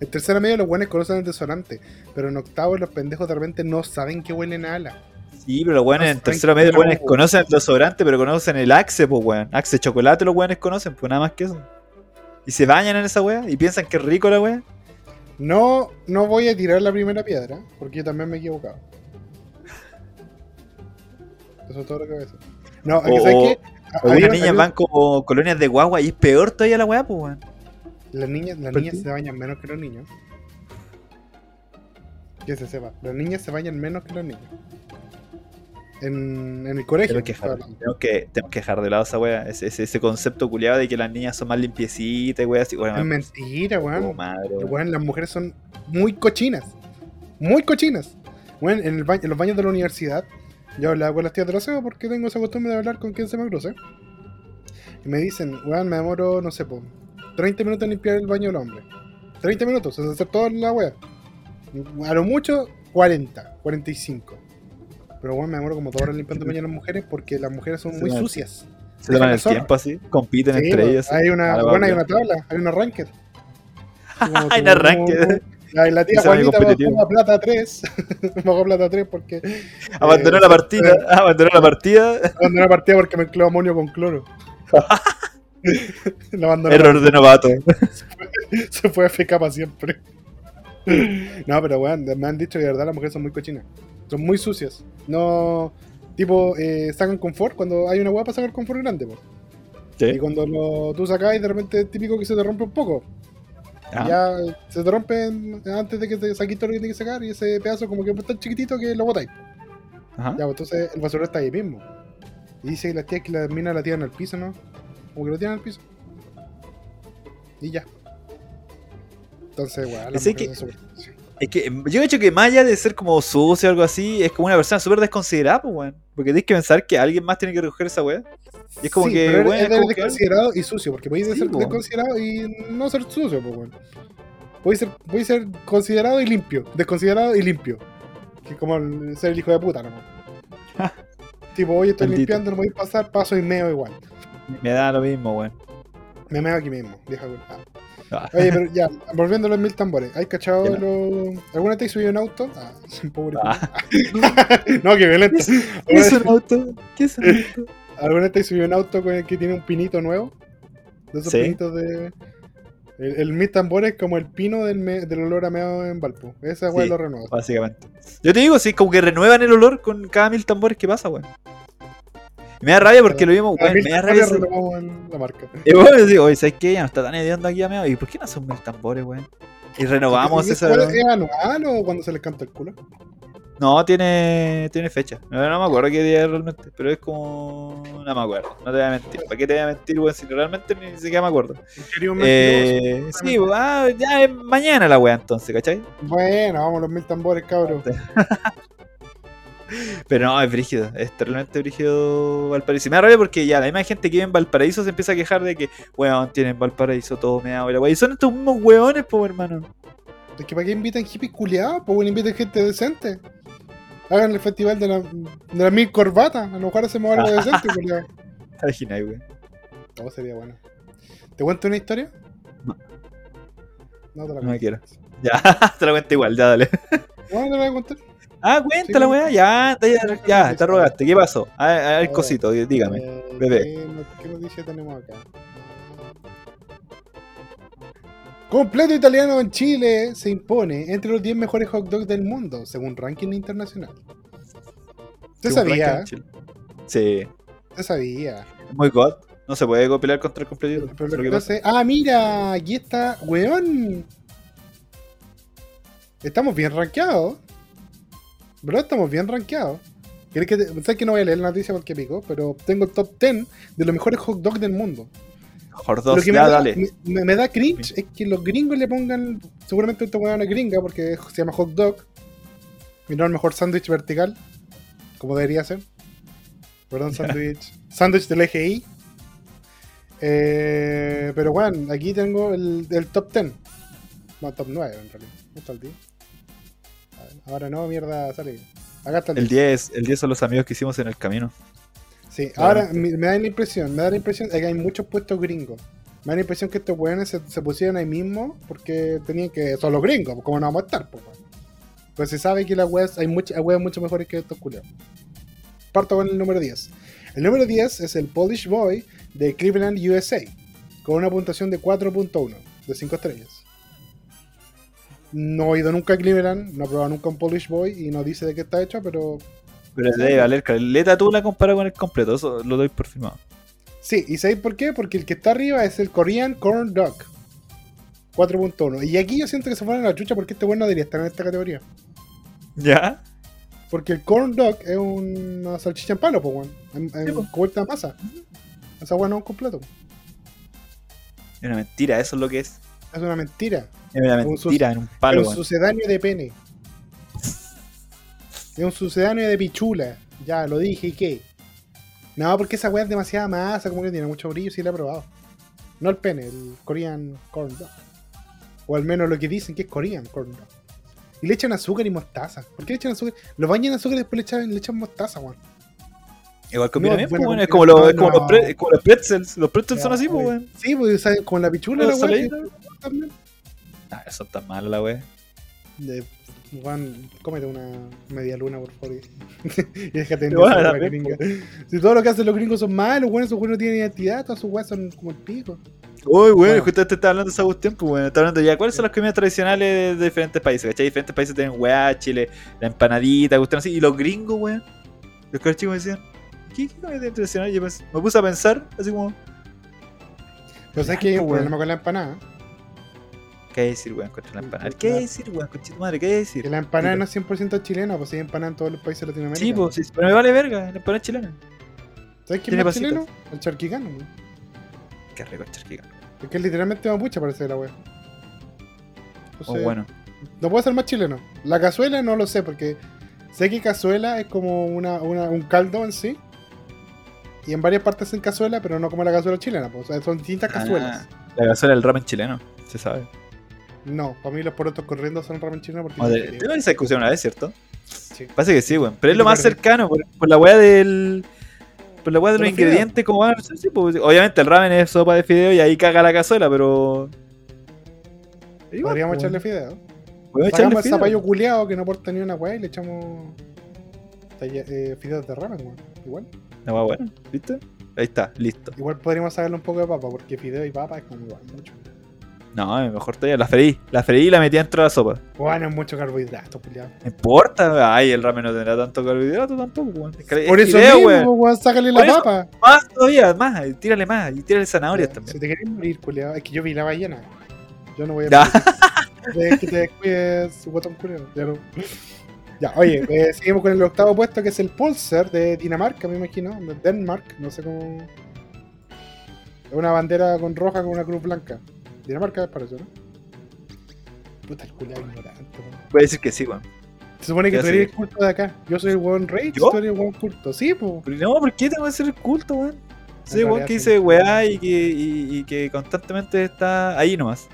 S2: En tercero medio los buenos conocen el desodorante, pero en octavo los pendejos de repente no saben que huelen a ala.
S1: Sí, pero los
S2: No
S1: en tercero medio, weones
S2: huevo.
S1: conocen el desodorante, pero conocen el Axe, pues, weón. Axe chocolate, los weones conocen, pues nada más que eso. Y se bañan en esa weá y piensan que es rico la weá.
S2: No, no voy a tirar la primera piedra, porque yo también me he equivocado. Eso es todo lo que voy a decir. No, es que
S1: O-
S2: ¿sabes qué?
S1: O
S2: Había-
S1: unas niñas van como colonias de guagua y es peor todavía la weá, pues, weón.
S2: Las niñas, las
S1: ¿Por
S2: niñas se bañan menos que los niños. Que se sepa. Las niñas se bañan menos que los niños. En, en el colegio.
S1: Tenemos que, dejar, que, que de lado esa weá. Ese, ese, ese concepto culiado de que las niñas son más limpiecitas y weá así.
S2: Es mentira, weón.
S1: Weón,
S2: las mujeres son muy cochinas. Muy cochinas. Weón, en, el ba- en los baños de la universidad, yo hablaba con las tías del aseo porque tengo esa costumbre de hablar con quien se me cruce. Y me dicen, weón, me demoro, no sé, po, 30 minutos en limpiar el baño del hombre. 30 minutos, es hacer toda la wea. A lo mucho, 40, 45. Pero weón, me demoro como dos horas limpiando el baño de las mujeres porque las mujeres son muy sucias.
S1: Se toman el tiempo así, compiten
S2: Sí,
S1: entre ellos.
S2: Hay una,
S1: A
S2: bueno, hay una tabla, hay una ranked. Así como
S1: Hay una ranked.
S2: La, la tía Juanita bajó a plata 3. bajó a plata 3 porque.
S1: Abandonó
S2: eh,
S1: la partida, abandonó la partida.
S2: Abandonó la partida porque mezcló amonio con cloro.
S1: Error de novato.
S2: Se fue a FK para siempre. no, pero weón, me han dicho que de verdad las mujeres son muy cochinas. Son muy sucias. No. Tipo, eh, sacan confort cuando hay una weá para sacar confort grande, po.
S1: ¿Sí?
S2: Y cuando lo, tú sacas de repente es típico que se te rompe un poco.
S1: Ah.
S2: Ya se te rompe antes de que te saques todo lo que tienes que sacar y ese pedazo como que es tan chiquitito que lo botáis.
S1: Ajá.
S2: Ya, pues entonces el basurero está ahí mismo. Y dice que las tías que las minas la tiran al piso, ¿no? Como que lo tiran al piso. Y ya. Entonces, weón, son súper- sí.
S1: Es que yo he hecho que más allá de ser como sucio o algo así, es como una persona súper desconsiderada, pues, weón. Porque tienes que pensar que alguien más tiene que recoger esa weá. Y es como
S2: Sí,
S1: que, weón,
S2: es,
S1: como que-
S2: desconsiderado y sucio, porque podéis
S1: Sí,
S2: ser
S1: po.
S2: desconsiderado y no ser sucio, pues, weón. Podéis ser, podéis ser considerado y limpio, desconsiderado y limpio. Que es como ser el hijo de puta, ¿no? tipo, hoy estoy
S1: Maldito.
S2: limpiando, no podéis pasar, paso y meo igual.
S1: me da lo mismo, weón.
S2: Me meo aquí mismo, vieja weón.
S1: Ah.
S2: Oye, pero ya, volviendo a los mil tambores, ¿hay cachado
S1: Ya.
S2: lo... ¿Alguna vez te has subido en auto? Ah, pobre
S1: Ah.
S2: No, qué violento.
S1: ¿Qué es un auto? ¿Qué es un auto?
S2: ¿Alguna vez te has subido en auto con el que tiene un pinito nuevo? De esos
S1: Sí.
S2: pinitos de. El, el mil tambores es como el pino del, me- del olor a meado en Valpo. Esa weá
S1: Sí.
S2: lo renueva.
S1: Básicamente. Yo te digo, sí, como que renuevan el olor con cada mil tambores que pasa, weón. Me da rabia porque lo vimos, weón. Me da rabia. eso.
S2: en la marca.
S1: Y bueno, digo, oye, ¿sabes qué? Ya no está tan hediondo aquí a. ¿Y por qué no son mil tambores, weón? Y renovamos
S2: ¿Y
S1: esa.
S2: cuál ¿Es anual o cuando se les canta el culo?
S1: No, tiene, tiene fecha. No, no me acuerdo qué día es realmente, pero es como. No me acuerdo, no te voy a mentir. ¿Para qué te voy a mentir, weón? Si realmente ni siquiera me acuerdo. Eh, sí, weón, ah, ya es mañana la weá entonces, ¿cachai?
S2: Bueno, vamos a los mil tambores, cabrón.
S1: Pero no, es brígido, es terriblemente brígido Valparaíso. Y me da rabia porque ya la misma gente que vive en Valparaíso se empieza a quejar de que, weón, tienen Valparaíso todo meado y la. Y son estos mismos weones, po, hermano.
S2: Es que para qué invitan hippies culiados, pues bueno, inviten gente decente. Hagan el festival de la, de la mil corbatas. A lo mejor hacemos algo decente, culiado.
S1: Te imaginas, weón.
S2: Todo sería bueno. ¿Te cuento una historia?
S1: No.
S2: No te la
S1: No me
S2: cuento.
S1: quiero. Ya, te lo cuento igual, ya dale.
S2: No te la voy a contar.
S1: Ah, cuéntala,
S2: Sí,
S1: weá, ya, ya, ya, te rogaste. ¿Qué pasó? A ver, a ver,
S2: A ver,
S1: cosito, dígame.
S2: Eh,
S1: bebé.
S2: ¿qué, no- ¿Qué noticia tenemos acá? Completo italiano en Chile se impone entre los 10 mejores hot dogs del mundo, según ranking internacional. ¿Usted sabía?
S1: Sí,
S2: ¿Usted sabía?
S1: muy god. No se puede copiar contra el es-
S2: Ah, mira, aquí está, weón. Estamos bien rankeados. Bro, estamos bien rankeados. ¿Quieres que te... ¿Sabes que no voy a leer la noticia porque pico? Pero tengo el top 10 de los mejores hot dogs del mundo.
S1: Hot dogs,
S2: me da,
S1: dale.
S2: me- da cringe es que los gringos le pongan. Seguramente esta weá es una gringa porque se llama hot dog. Y no el mejor sándwich vertical. Como debería ser. Perdón, sándwich. sándwich del EGI. Eh, pero bueno, aquí tengo el, el top 10. No, top 9 en realidad. ¿Dónde está el 10? Ahora no, mierda, sale. Acá está el,
S1: El
S2: 10.
S1: 10, el 10 son los amigos que hicimos en el camino.
S2: Sí, ahora me, me da la impresión, me da la impresión de que hay muchos puestos gringos. Me da la impresión que estos weones se, se pusieron ahí mismo porque tenían que. Son los gringos, pues, ¿cómo no vamos a estar? Pues? Pues se sabe que las weas, hay, muchas hay weas mucho mejores que estos culiados. Parto con el número 10. El número 10 es el Polish Boy de Cleveland, USA, con una puntuación de 4.1 de 5 estrellas. No he ido nunca a Cleveland, no he probado nunca un Polish Boy y no dice de qué está hecho, pero
S1: Pero debe valer caleta tú la comparas con el completo, eso lo doy por firmado.
S2: Sí, ¿y sabéis por qué? Porque el que está arriba es el Korean Corn Dog. 4.1. Y aquí yo siento que se a la chucha porque este bueno no debería estar en esta categoría.
S1: ¿Ya?
S2: Porque el Corn Dog es una salchicha en palo, pues, weón. En, en
S1: Sí, po.
S2: cubierta de masa. Esa weón no es un completo.
S1: Es una mentira, eso es lo que es.
S2: Es una mentira.
S1: Es una
S2: Un
S1: mentira en un
S2: Es
S1: palo,
S2: un sucedáneo de pene. Es un sucedáneo de pichula. Ya, lo dije, ¿y qué? No, porque esa weá es demasiada masa, como que tiene mucho brillo, sí la he probado. No el pene, el Korean Corn Dog. O al menos lo que dicen que es Korean Corn Dog. Y le echan azúcar y mostaza. ¿Por qué le echan azúcar? Lo bañan en azúcar y después le echan, le echan mostaza, weón.
S1: Igual combina
S2: No,
S1: bien,
S2: bueno,
S1: pues, weón. Es como, los, es
S2: no,
S1: como, los
S2: no.
S1: pre- es como los pretzels. Los pretzels son así, pues, weón.
S2: Sí, pues, ¿sabes? con la pichula, la
S1: Los
S2: que- también.
S1: Ah, son tan malos, la weón.
S2: De, Juan, cómete una media luna, por favor. y déjate de
S1: Bueno, también,
S2: gringa. Si todo lo que hacen los gringos son malos, bueno, esos güeyes no tienen identidad, todas sus weas son como el pico.
S1: Uy,
S2: Bueno.
S1: justamente estaba hablando de esa pues, weón. Estaba hablando ya, ¿cuáles son las comidas tradicionales de diferentes países? ¿Cachai? Diferentes países tienen weá, Chile, la empanadita, cuestión así. Y los gringos, weón. Los caros chicos me decían, ¿qué, qué comida tradicional? Y yo me puse a pensar, así como,
S2: Pero sabes que hay un problema con la empanada.
S1: ¿Qué hay que decir, weón, contra la empanada? ¿Qué hay que decir, weón, concha tu madre? ¿Qué hay que decir?
S2: Que la empanada
S1: Sí,
S2: no es 100% chilena, pues hay empanada en todos los países de Latinoamérica.
S1: Sí, pues, sí, pero me vale verga, la empanada es chilena.
S2: ¿Sabes quién es más chileno? El charquicano. weón.
S1: Qué rico el charquicano.
S2: Es que es literalmente mapuche parece la wea.
S1: Oh,
S2: Entonces,
S1: bueno.
S2: No puede ser más chileno. La cazuela no lo sé, porque sé que cazuela es como una, una- un caldo en sí. Y en varias partes en cazuela, pero no como la cazuela chilena. pues, o sea, son distintas cazuelas.
S1: Ah, la cazuela del ramen chileno, se sabe.
S2: No, para mí los porotos corriendo son ramen chileno porque
S1: Madre, Tuve esa discusión una vez, ¿cierto?
S2: Sí.
S1: Parece que sí, weón. Pero es lo más cercano, por, por la weá del. Por la weá de los ingredientes, como van. sí, pues, obviamente el ramen es sopa de fideo y ahí caga la cazuela, pero. Igual,
S2: Podríamos
S1: pues,
S2: echarle fideo.
S1: Podemos echarle
S2: Sacamos el zapallo culeado que no aporta ni una weá y le echamos eh, fideos de ramen, weón. Igual.
S1: La weá buena, ¿viste? Ahí está, listo.
S2: Igual podríamos sacarle un poco de papa, porque fideo y papa es como igual, mucho.
S1: No, mejor todavía la freí. La freí y la metí dentro de la sopa.
S2: Bueno, es mucho carbohidrato, culiado.
S1: No importa, ay, el ramen no tendrá tanto carbohidrato tampoco, weón.
S2: Por
S1: es
S2: eso
S1: fideo,
S2: mismo,
S1: weón.
S2: sácale
S1: Por
S2: la
S1: eso.
S2: papa.
S1: Más todavía, más, y tírale más, y tírale zanahorias
S2: Ya,
S1: también.
S2: Si te querés morir, culiado, es que yo vi la ballena. Yo no voy a
S1: Ya.
S2: morir. Que te descuides, su botón culiado. Ya, no. Ya, oye, eh, seguimos con el octavo puesto que es el Pulsar de Dinamarca, me imagino. De Denmark, no sé cómo. Es una bandera con roja con una cruz blanca. Dinamarca para eso, ¿no? Puta, el culiado ignorante, weón.
S1: Voy a decir que sí, weón.
S2: Se supone que tú eres el culto de acá. Yo soy el weón rey,
S1: ¿Yo?
S2: tú eres el weón culto. Sí, pues.
S1: Pero no, ¿por qué tengo que ser el culto, weón? Soy
S2: En
S1: weón que dice weá y que, y, y que constantemente está ahí nomás.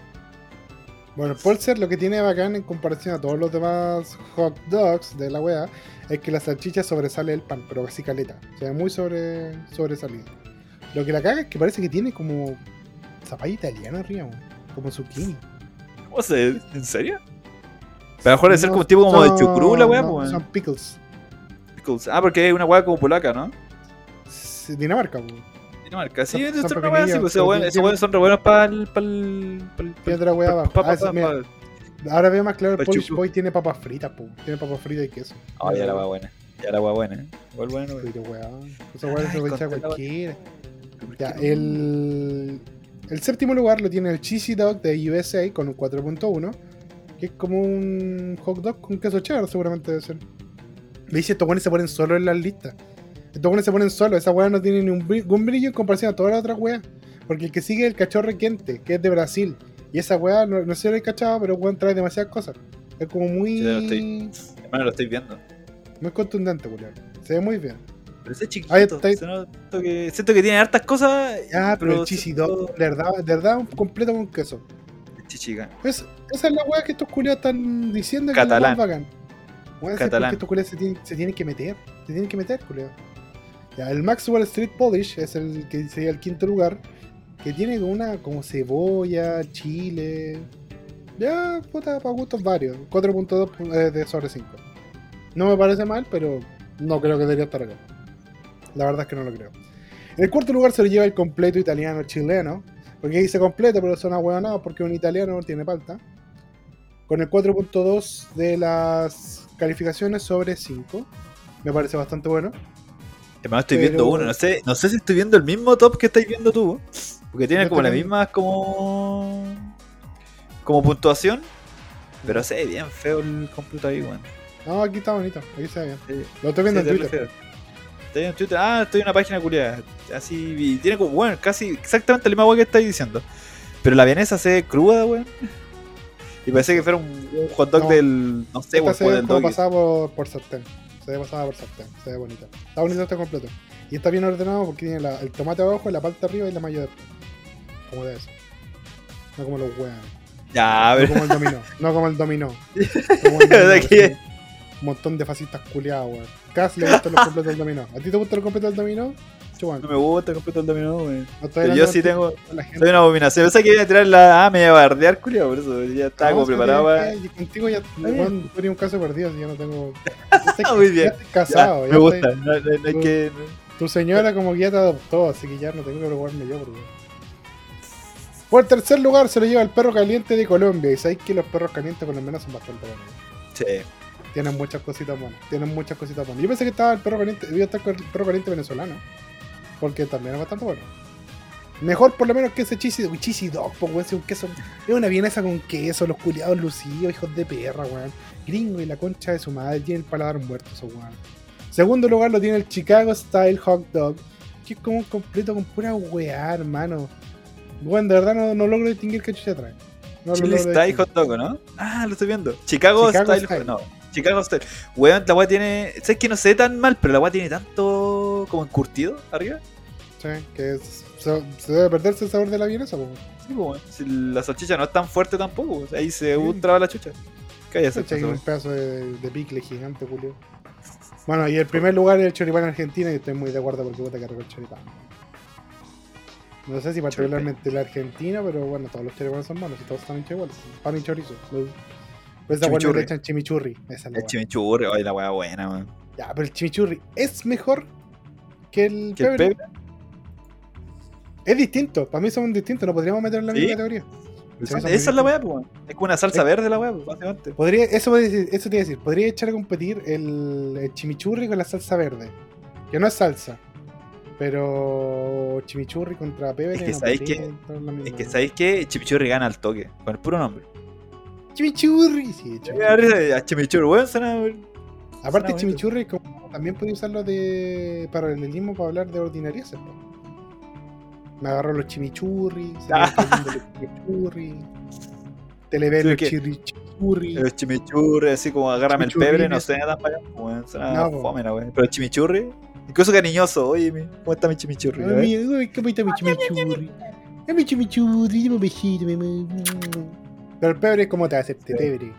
S2: Bueno, el Pulsar lo que tiene bacán en comparación a todos los demás hot dogs de la wea es que la salchicha sobresale del pan, pero así caleta. O sea, muy sobre, sobresalido. Lo que la caga es que parece que tiene como zapallo italiano arriba, como zucchini.
S1: ¿Cómo se ¿En serio? Pero mejor debe ser como tipo como de chucrú la weá,
S2: no,
S1: pues,
S2: Son pickles.
S1: Pickles. Ah, porque es una weá como polaca, ¿no?
S2: Dinamarca, weón.
S1: Dinamarca. Sí,
S2: Son- son
S1: una weá así, pues esos weones- son re buenos para el. Para el.
S2: Otra weá abajo. Ah. Ahora veo más claro, el
S1: Para el
S2: Polish. Boy tiene papas fritas, po. Tiene papas fritas y queso.
S1: Ah, ya la weá buena. Ya la weá buena. ¿eh? Igual bueno, weón.
S2: Esa weá se lo echa cualquiera. Ya, el, el séptimo lugar lo tiene el Cheesy Dog de USA con un 4.1, que es como un hot dog con queso cheddar, seguramente debe ser. Me dice, estos buenos se ponen solo en las listas. Estos buenos se ponen solo, esa weá no tiene ni un bri- un brillo en comparación a todas las otras weas. Porque el que sigue es el cachorro quente, que es de Brasil. Y esa weá, no, no sé si lo he cachado, pero weón trae demasiadas cosas. Es como muy.
S1: Sí, lo estoy- Hermano, lo estoy viendo.
S2: Muy contundente, weón. Se ve muy bien.
S1: Pero ese chiquito.
S2: Ahí está ahí.
S1: Siento que, siento que tiene hartas cosas.
S2: Ah, pero, el
S1: siento-
S2: dog, de verdad, de verdad, un completo con queso.
S1: Chichiga.
S2: Es- esa es la weá que estos culiados están diciendo que
S1: Catalán.
S2: es lo más bacán. Sí,
S1: Catalán.
S2: porque estos culiados se tienen, se tienen que meter. Se tienen que meter, culiados. Ya, el Maxwell Street Polish es el que sería el quinto lugar. Que tiene como una como cebolla, chile. Ya, puta, para gustos varios. 4.2 eh, de sobre 5. No me parece mal, pero no creo que debería estar acá. La verdad es que no lo creo. En el cuarto lugar se lo lleva el completo italiano chileno. Porque dice completo, pero son ahueonados porque un italiano no tiene palta. Con el 4.2 de las calificaciones sobre 5. Me parece bastante bueno.
S1: Hermano, estoy
S2: Pero-
S1: viendo uno. No sé, no sé si estoy viendo el mismo top que estáis viendo tú. Porque tiene
S2: Yo
S1: como las
S2: también.
S1: mismas como. como puntuación. Pero se ve bien feo el completo ahí, weón.
S2: No, aquí está bonito. Aquí se ve bien.
S1: Sí,
S2: Lo estoy viendo
S1: sí,
S2: en Twitter.
S1: En Twitter. Ah, estoy en una página culiada. Así. Y tiene como, bueno, casi exactamente la misma weá que estáis diciendo. Pero la vienesa se ve cruda, weón. Y parece que fuera un, un hot dog
S2: No.
S1: del. No sé, weón,
S2: se ve como pasada por, por sartén. Se ve pasada por sartén. Se ve bonita. Está bonito este completo. Y está bien ordenado porque tiene la- el tomate abajo, la palta arriba y la mayo después. Como debe ser. No como los huevos.
S1: Ya,
S2: No
S1: pero.
S2: como el dominó. No como el dominó. Como el
S1: ¿Verdad
S2: dominó,
S1: que-
S2: montón de fascistas culiados, weón. Casi le gustan los completos del dominó. ¿A ti te gusta el completo del dominó? Chuan.
S1: No me gusta el completo del dominó, weón.
S2: No
S1: yo sí tengo. Soy una abominación. Pensé que iba a tirar la. Ah, me iba a bardear, culiao. Por eso ya estaba
S2: No,
S1: como preparado
S2: y Contigo ya, weón, eres un caso perdido, si ya no tengo. Estoy-
S1: Muy bien.
S2: Ya estoy casado.
S1: Ya, me gusta.
S2: estoy-
S1: No, no- no hay que.
S2: Tu señora como que ya te adoptó, así que ya no tengo que preocuparme yo, porque... Por el tercer lugar se lo lleva el perro caliente de Colombia. Y sabéis que los perros calientes colombianos son bastante buenos.
S1: Sí.
S2: Tienen muchas cositas buenas. Tienen muchas cositas buenas. Yo pensé que estaba el perro caliente. Iba a estar con el perro caliente venezolano. Porque también es bastante bueno. Mejor por lo menos que ese cheesy, cheesy dog, po, weón, si un queso. Es una vienesa con queso, los culiados lucidos, hijos de perra, weón. Gringo y la concha de su madre, tiene el paladar muerto, esos weón. Segundo lugar lo tiene el Chicago Style Hot Dog, que es como un completo con pura weá, hermano. Weón, de verdad no, no logro distinguir qué chucha trae. No logro
S1: Style. Hot Dog, ¿no? Ah, lo estoy viendo. Chicago,
S2: Chicago
S1: Style,
S2: Style.
S1: No, Chicago Style. Weón, la weá tiene. ¿Sabes que no se ve tan mal? Pero la weá tiene tanto. como encurtido arriba.
S2: Sí, que es- se, se debe perderse el sabor de la vienesa, po.
S1: Sí, weón. Si la salchicha no es tan fuerte tampoco. Ahí se ultraba la chucha. Cállate, pues,
S2: un pedazo de, de picle gigante, Julio. Bueno, y el primer lugar es el choripán argentino y estoy muy de acuerdo porque puta que el choripán. No sé si particularmente el argentino, pero bueno, todos los choripanes son buenos y todos están hechos iguales. Pan y chorizo. Los- Pues esa weá le echan chimichurri. Esa
S1: El chimichurri, ay, la weá buena, weón.
S2: Ya, pero el chimichurri es mejor que el
S1: ¿Que el
S2: pebre. Es distinto. Para mí son distintos. No podríamos meter en la
S1: ¿Sí?
S2: misma categoría. Son
S1: Esa es la weá, pues. Es como una salsa
S2: Es-
S1: verde la weá, pues, básicamente.
S2: Podría, eso, eso te iba a decir. Podría echar a competir el, el chimichurri con la salsa verde. Que no es salsa. Pero chimichurri contra pebre.
S1: Es que
S2: no
S1: sabéis que-. Es que sabéis que Chimichurri gana al toque, con el puro nombre.
S2: Chimichurri. Sí, chimichurri.
S1: A Chimichurri, weón, suena.
S2: Aparte, chimichurri como- también podía usarlo de paralelismo para hablar de ordinarias. Me agarró los chimichurri. Se me
S1: Ah.
S2: cayendo los chimichurri. Te le ven
S1: Sí,
S2: los chimichurri.
S1: Los chimichurri, así como agárrame el pebre, no suena tan bacán, weón. Suena
S2: No,
S1: fome, la weón. Pero chimichurri, incluso cariñoso, oye, ¿cómo está mi chimichurri?
S2: Ay, ¿Cómo está mi chimichurri? Ay, mi chimichurri, dame un besito, mi amor. Pero el pebre es como te hace
S1: Sí.
S2: pebre.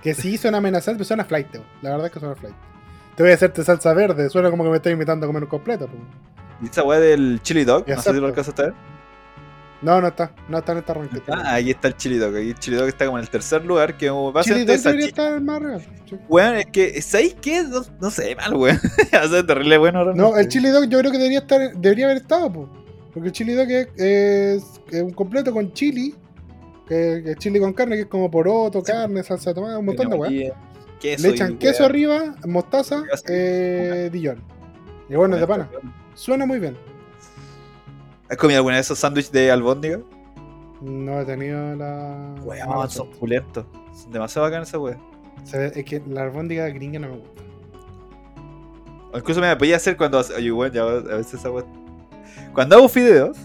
S2: Que sí suena amenazante, pero suena flight, teo. La verdad es que suena flight. Te voy a hacerte salsa verde, suena como que me estás invitando a comer un completo. po.
S1: ¿Y esa weá del chili dog? No sé si lo
S2: acepto.
S1: alcanzaste a ver.
S2: No, no está, no está en esta ranqueta.
S1: Ah, ahí está el chili dog. Aquí el chili dog está como en el tercer lugar, que va a
S2: Chili Dog
S1: de
S2: debería estar más arriba.
S1: Weón, es que, ¿sabéis qué? No, no sé, mal, weón. o sea, terrible bueno.
S2: No, el chili dog yo creo que debería estar, debería haber estado, po. porque el chili dog es, es- es un completo con chili, que, que es chili con carne, que es como poroto, carne, salsa de tomate, un montón de weá.
S1: Queso
S2: Le echan queso arriba, mostaza, eh, Dijon. Y bueno, es de pana. Suena muy bien.
S1: ¿Has comido alguna de esos sándwiches de albóndiga?
S2: No he tenido la.
S1: Weón,
S2: mala
S1: son pulentos. Son demasiado bacanas esas weas.
S2: Es que la albóndiga gringa no me gusta.
S1: O incluso me podía hacer cuando. Oye, weón, ya a veces esa wea. Cuando hago fideos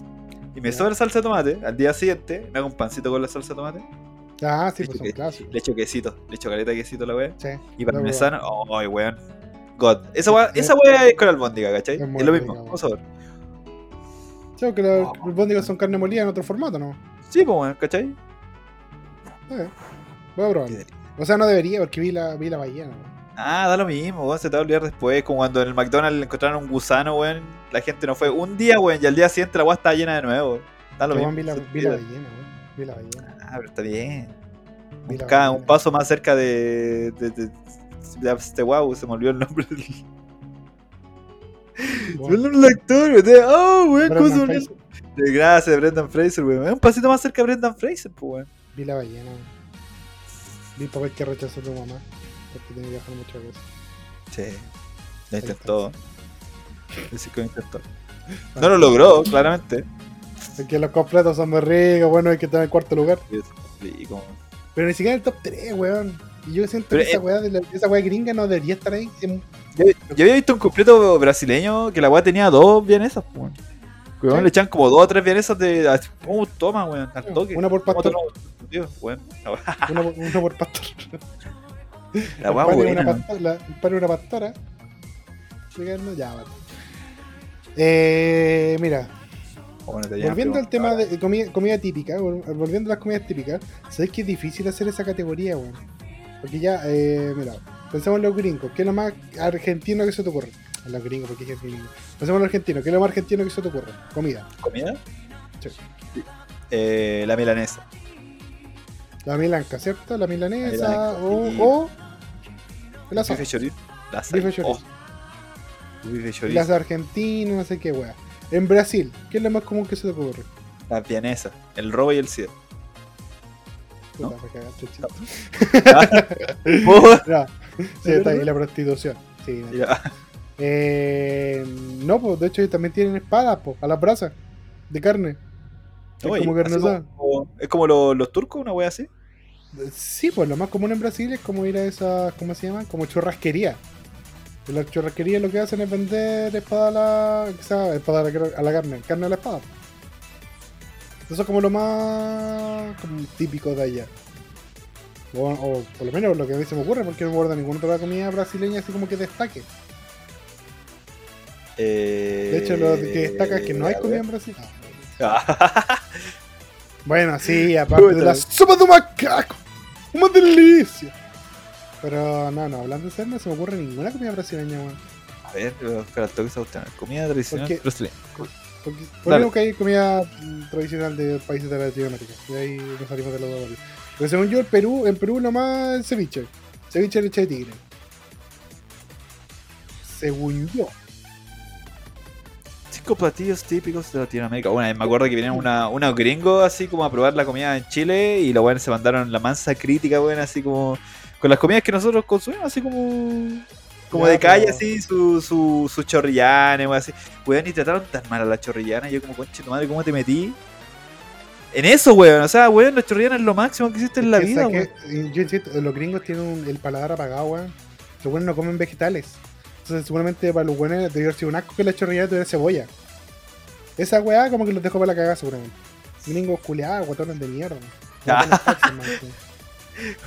S1: y me sobra salsa de tomate, al día siguiente me hago un pancito con la salsa de tomate.
S2: Ah, sí, pues son clásicos.
S1: Le echo quesito, le echo caleta de quesito a la wea.
S2: Sí.
S1: Y
S2: he
S1: parmesano, oh, ay, weón. God. Esa wea, esa wea es con albóndiga, ¿cachai?
S2: Es
S1: lo mismo,
S2: weón.
S1: vamos a ver.
S2: Sí, porque las albóndigas son carne molida en otro formato, ¿no?
S1: Sí, pues weón, ¿cachai?
S2: Eh, voy a
S1: delicia.
S2: O sea, no debería, porque vi la, vi la ballena. ¿no?
S1: Ah, da lo mismo, weón, se te va a olvidar después. Como cuando en el McDonald's encontraron un gusano, weón. La gente no fue un día, weón, y al día siguiente la weá estaba llena de nuevo. weón. Da lo
S2: Yo,
S1: mismo.
S2: vi, la, vi la ballena, weón. Vi la ballena.
S1: Ah, pero está bien.
S2: Vi
S1: Un, paso más cerca de. de, de- de este wow, se me olvidó el nombre del. Olvidó el actor, weón. de- Oh, weón, ¿cómo se olvidó? Gracias, Brendan Fraser, weón. Un pasito más cerca de Brendan Fraser, pues, weón.
S2: Vi la ballena. weón. Vi papel que rechazó tu mamá. Porque tiene que viajar muchas veces.
S1: Sí. Lo intentó. Decir que lo intentó. No lo logró, claramente.
S2: Es que los completos son muy ricos, bueno, hay que estar en el cuarto lugar. Pero ni siquiera en el top 3, weón. Y yo siento
S1: Pero,
S2: que esa
S1: eh,
S2: weá, de la- esa weá gringa no debería estar ahí. En-
S1: Yo, yo había visto un completo brasileño que la weá tenía dos vienesas, pues, weón. Weón,
S2: Sí.
S1: le echan como dos o tres vienesas de. así, Oh, toma, weón, al toque.
S2: Una por
S1: ¿Cómo te
S2: pastor.
S1: tío? Weón,
S2: Una, por- una por pastor.
S1: la
S2: El
S1: buena.
S2: una pastora, el una. Llegando, ya, vale. Eh, mira,
S1: Bueno,
S2: volviendo al tema de comida, comida típica, vol- volviendo a las comidas típicas, ¿sabes que es difícil hacer esa categoría, weón? Porque ya, eh, mira, pensemos en los gringos, ¿qué es lo más argentino que se te ocurre? En los gringos, porque es gringo. Pensemos en los argentinos, ¿qué es lo más argentino que se te ocurre? Comida.
S1: ¿Comida?
S2: Sí.
S1: Eh, la milanesa.
S2: La milanca, ¿cierto? La milanesa
S1: milanesa,
S2: o, o asado.
S1: Bife chorizo. La
S2: Bife chorizo. Las argentinas, no sé qué, weá. En Brasil, ¿qué es lo más común que se te ocurre?
S1: Las vienesas, el robo y el.
S2: Puta,
S1: ¿No?
S2: Ya, Sí,
S1: ¿De
S2: está ahí la prostitución. Sí, no. Eh, no, pues de hecho también tienen espadas, pues, a las brasas de carne. Es como
S1: es como los, los turcos, una wea así.
S2: Sí, pues lo más común en Brasil es como ir a esas, ¿cómo se llaman? Como churrasquería. En las churrasquerías lo que hacen es vender espada a la, sea, espada a la, a la carne, carne a la espada. Eso es como lo más como típico de allá. O, o por lo menos lo que a mí se me ocurre, porque no me acuerdo ninguna otra comida brasileña así como que destaque. De hecho, lo que destaca es que no hay comida en Brasil. Bueno, sí, aparte de la sopa de macaco. Una delicia. Pero no, no, hablando de serio, no se me ocurre ninguna comida brasileña, weón.
S1: A ver, espera, tengo que buscar. Comida tradicional
S2: ¿Por qué?
S1: brasileña.
S2: Porque ponemos que hay comida tradicional de países de Latinoamérica. Y ahí nos salimos de los dos. Pero según yo, el Perú, en Perú nomás ceviche. Ceviche de leche de tigre. Según yo.
S1: Cinco platillos típicos de Latinoamérica. Una vez me acuerdo que vinieron una, unos gringos así como a probar la comida en Chile y los buenos se mandaron la mansa crítica, bueno, así como con las comidas que nosotros consumimos, así como como
S2: Ya,
S1: de calle,
S2: pero-
S1: así, su, su, su chorrillana, weón, así. Weón, y trataron tan mal a la chorrillana. Yo como, conche tu madre, ¿cómo te metí? En eso, weón. O sea, weón, la chorrillana es lo máximo que existe en la vida, weón.
S2: Yo insisto, los gringos tienen un- el paladar apagado, weón. Los buenos no comen vegetales. Entonces, seguramente para los buenos debió haber sido un asco que la chorrillana tuviera cebolla. Esa weá como que los dejó para la cagada, seguramente. Gringos culeados, guatones de mierda.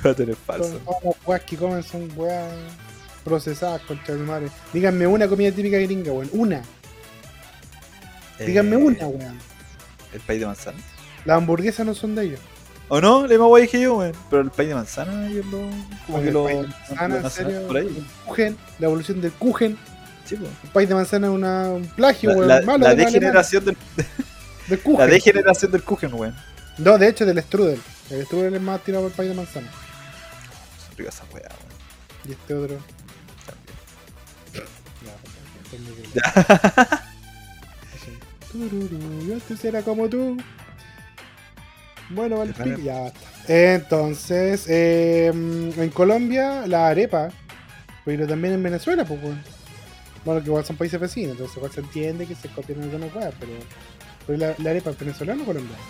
S2: Guatones falsos, Todas las weas que comen son weas procesadas, contra mi madre. Díganme una comida típica gringa, weón. Una. Díganme
S1: Eh,
S2: una, weón.
S1: El país de manzana.
S2: Las hamburguesas no son de ellos.
S1: ¿O no? Le misma guay dije yo, weón. Pero el país de manzana, yo lo. Como que
S2: el
S1: lo.
S2: país de manzana,
S1: lo
S2: en
S1: nacional
S2: serio,
S1: por ahí.
S2: el Kuchen, la evolución del Kuchen.
S1: Sí, weón.
S2: El país de manzana es una, un plagio,
S1: La,
S2: weón.
S1: la- la
S2: los
S1: degeneración del,
S2: del Kuchen.
S1: la degeneración del Kuchen, weón.
S2: No, de hecho, del strudel. El strudel es más tirado por el país de manzana.
S1: Son ricas esas weas, weón.
S2: Y este otro.
S1: También.
S2: Ya, pues, entendí que- Así. Tururú, yo antes era como tú. Bueno,
S1: raro.
S2: ya basta. Entonces, eh, en Colombia, la arepa, pero también en Venezuela, pues, weón. Bueno, que igual son países vecinos, entonces igual se entiende que se copian algunas weas, pero, pero la, la arepa es venezolana o colombiana.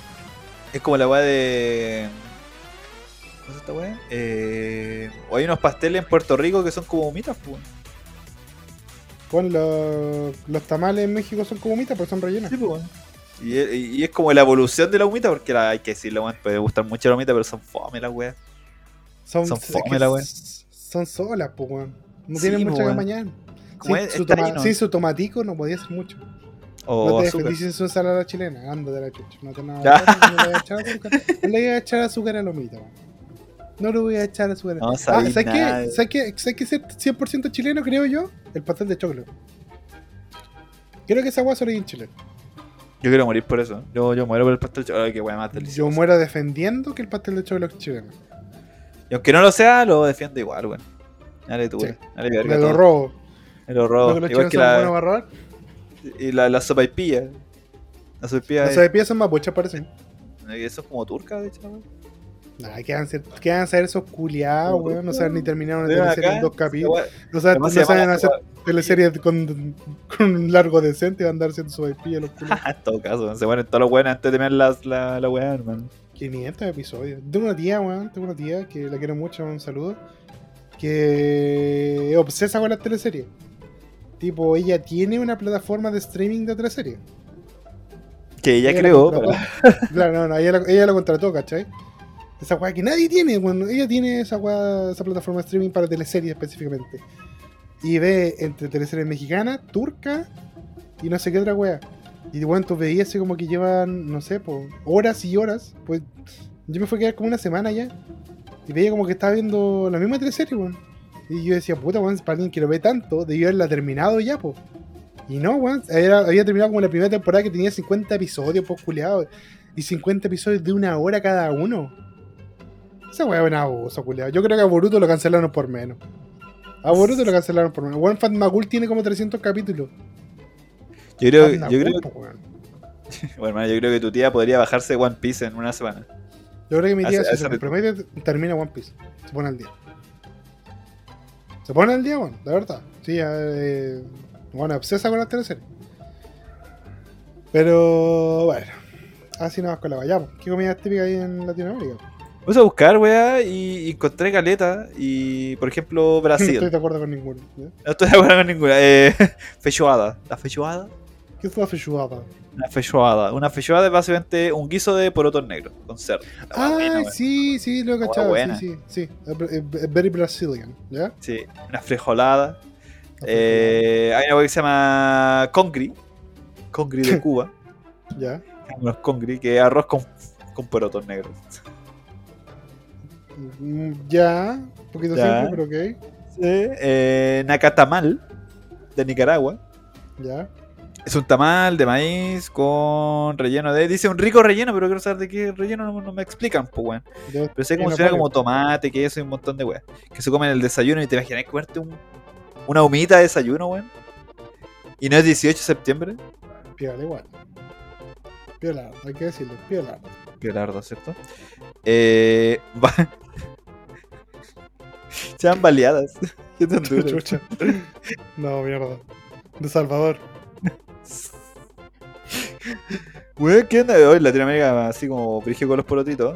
S1: Es como la weá de. ¿Cómo es esta weá? Eh, o hay unos pasteles en Puerto Rico que son como humitas, pues.
S2: Con los, los tamales en México son como mitas, pero son rellenas.
S1: Sí, pues. Y es, y es como la evolución de la humita, porque la, hay que decirlo, weón. Puede gustar mucho la humita, pero son fome las weas.
S2: Son,
S1: Son fome
S2: que
S1: la wea.
S2: s- Son solas, pues, weón. No
S1: Sí,
S2: tienen mucha que mañana. Sí,
S1: es,
S2: su su tomatico no podía ser mucho. No te
S1: azúcar.
S2: defendí su ensalada chilena, anda de la chucha. No te nada. No le voy a echar azúcar. No le voy a echar azúcar a la lomita, weón. No le voy a echar azúcar.
S1: No
S2: ah, ¿sabes qué? ¿Sabes qué? ¿Sabes qué? Ser 100% chileno, creo yo, el pastel de choclo. Creo que esa hueá solo hay en Chile.
S1: Yo quiero morir por eso. Yo, yo muero por el pastel. Ay, qué wea más
S2: Yo
S1: deliciosa.
S2: muero defendiendo que el pastel de choclo es chileno.
S1: Y aunque no lo sea, lo defiendo igual, weón. Dale tú,
S2: Sí.
S1: weón. Dale verga.
S2: Me lo
S1: todo.
S2: robo.
S1: Me lo robo.
S2: No que los
S1: Igual
S2: chilenos
S1: que
S2: son buenos
S1: la,
S2: para robar.
S1: y la, la sopa y pilla. La sopa y pilla.
S2: Las
S1: es-
S2: sopaipillas son mapuches, parece.
S1: Eso es como turca, de hecho, weón.
S2: Nah, ¿qué van a hacer, qué van a hacer esos culiados, weón? No saben ni terminar una
S1: Ven
S2: teleserie
S1: acá,
S2: en dos capítulos. No saben, no saben hacer teleseries con, con un largo decente y van a andar haciendo sopaipillas los culiados.
S1: en todo caso, se mueren todos los buenos antes de tener la, la, la weá, hermano.
S2: 500 episodios. Tengo una tía, weón. Tengo una tía que la quiero mucho, un saludo. Que es obsesa con las teleseries. Tipo, ella tiene una plataforma de streaming de teleseries.
S1: Que ella
S2: Ella
S1: creó. para-.
S2: Claro, no, no, ella, la- ella lo contrató, ¿cachai? Esa weá que nadie tiene, bueno, ella tiene esa weá, esa plataforma de streaming para teleseries específicamente. Y ve entre teleseries mexicanas, turca y no sé qué otra weá. Y bueno, tú veías como que llevan, no sé, po, horas y horas. Pues yo me fui a quedar como una semana ya. Y veía como que estaba viendo la misma teleserie, weón. Y yo decía, puta, weón, para alguien que lo ve tanto, debió haberla terminado ya, pues. Y no, weón, había terminado como la primera temporada que tenía 50 episodios, pues, culiado. Y 50 episodios de una hora cada uno. Esa weá es un abuso, culiado. Yo creo que a Boruto lo cancelaron por menos. A Boruto lo cancelaron por menos. One Fat Magul tiene como 300 capítulos.
S1: Yo creo, yo creo,
S2: weón.
S1: Bueno, hermano, yo creo que tu tía podría bajarse One Piece en una semana.
S2: Yo creo que mi tía,
S1: Hace-
S2: si
S1: hace
S2: se compromete, termina One Piece. Se pone al día. Se pone al día, bueno, la verdad. Sí, eh, bueno, obsesa con las teleseries. Pero, bueno. Así más con la vayamos. ¿Qué comida típica ahí en Latinoamérica?
S1: Puse a buscar, weá, y encontré caleta. Y, por ejemplo,
S2: No
S1: Brasil.
S2: estoy de acuerdo con ninguno. ¿ya?
S1: No estoy de acuerdo con ninguna. Eh, feijoada. ¿La feijoada?
S2: ¿Qué es la feijoada?
S1: Una feijoada. Una feijoada es básicamente un guiso de porotos negros con cerdo.
S2: Ah,
S1: buena,
S2: sí, sí, lo he cachado. Sí, sí, sí. Es very Brazilian, ¿ya?
S1: Sí, una frijolada.
S2: La
S1: Eh, hay una weá que se llama congri. Congri de Cuba.
S2: feijoada,
S1: Unos congri, que es arroz con, con porotos negros.
S2: Ya. Mm, Ya. Un poquito
S1: Ya.
S2: simple, pero ok.
S1: Sí. Eh, nacatamal, de Nicaragua.
S2: Ya.
S1: Es un tamal de maíz con relleno de. Dice un rico relleno, pero quiero saber de qué relleno no, no me explican, pues, weón. Pero sé cómo
S2: puede.
S1: como tomate, queso y un montón de weas. Que se comen en el desayuno y te imaginas comerte un, una humita de desayuno, weón. Y no es 18 de septiembre.
S2: Piola igual. Piola, hay que decirlo, piola.
S1: Piolardo, ¿cierto? Eh, va- Se llaman baleadas. ¿Qué tan duro?
S2: No, mierda. De Salvador.
S1: Weón, ¿qué onda? Hoy en Latinoamérica así como brigio con los porotitos.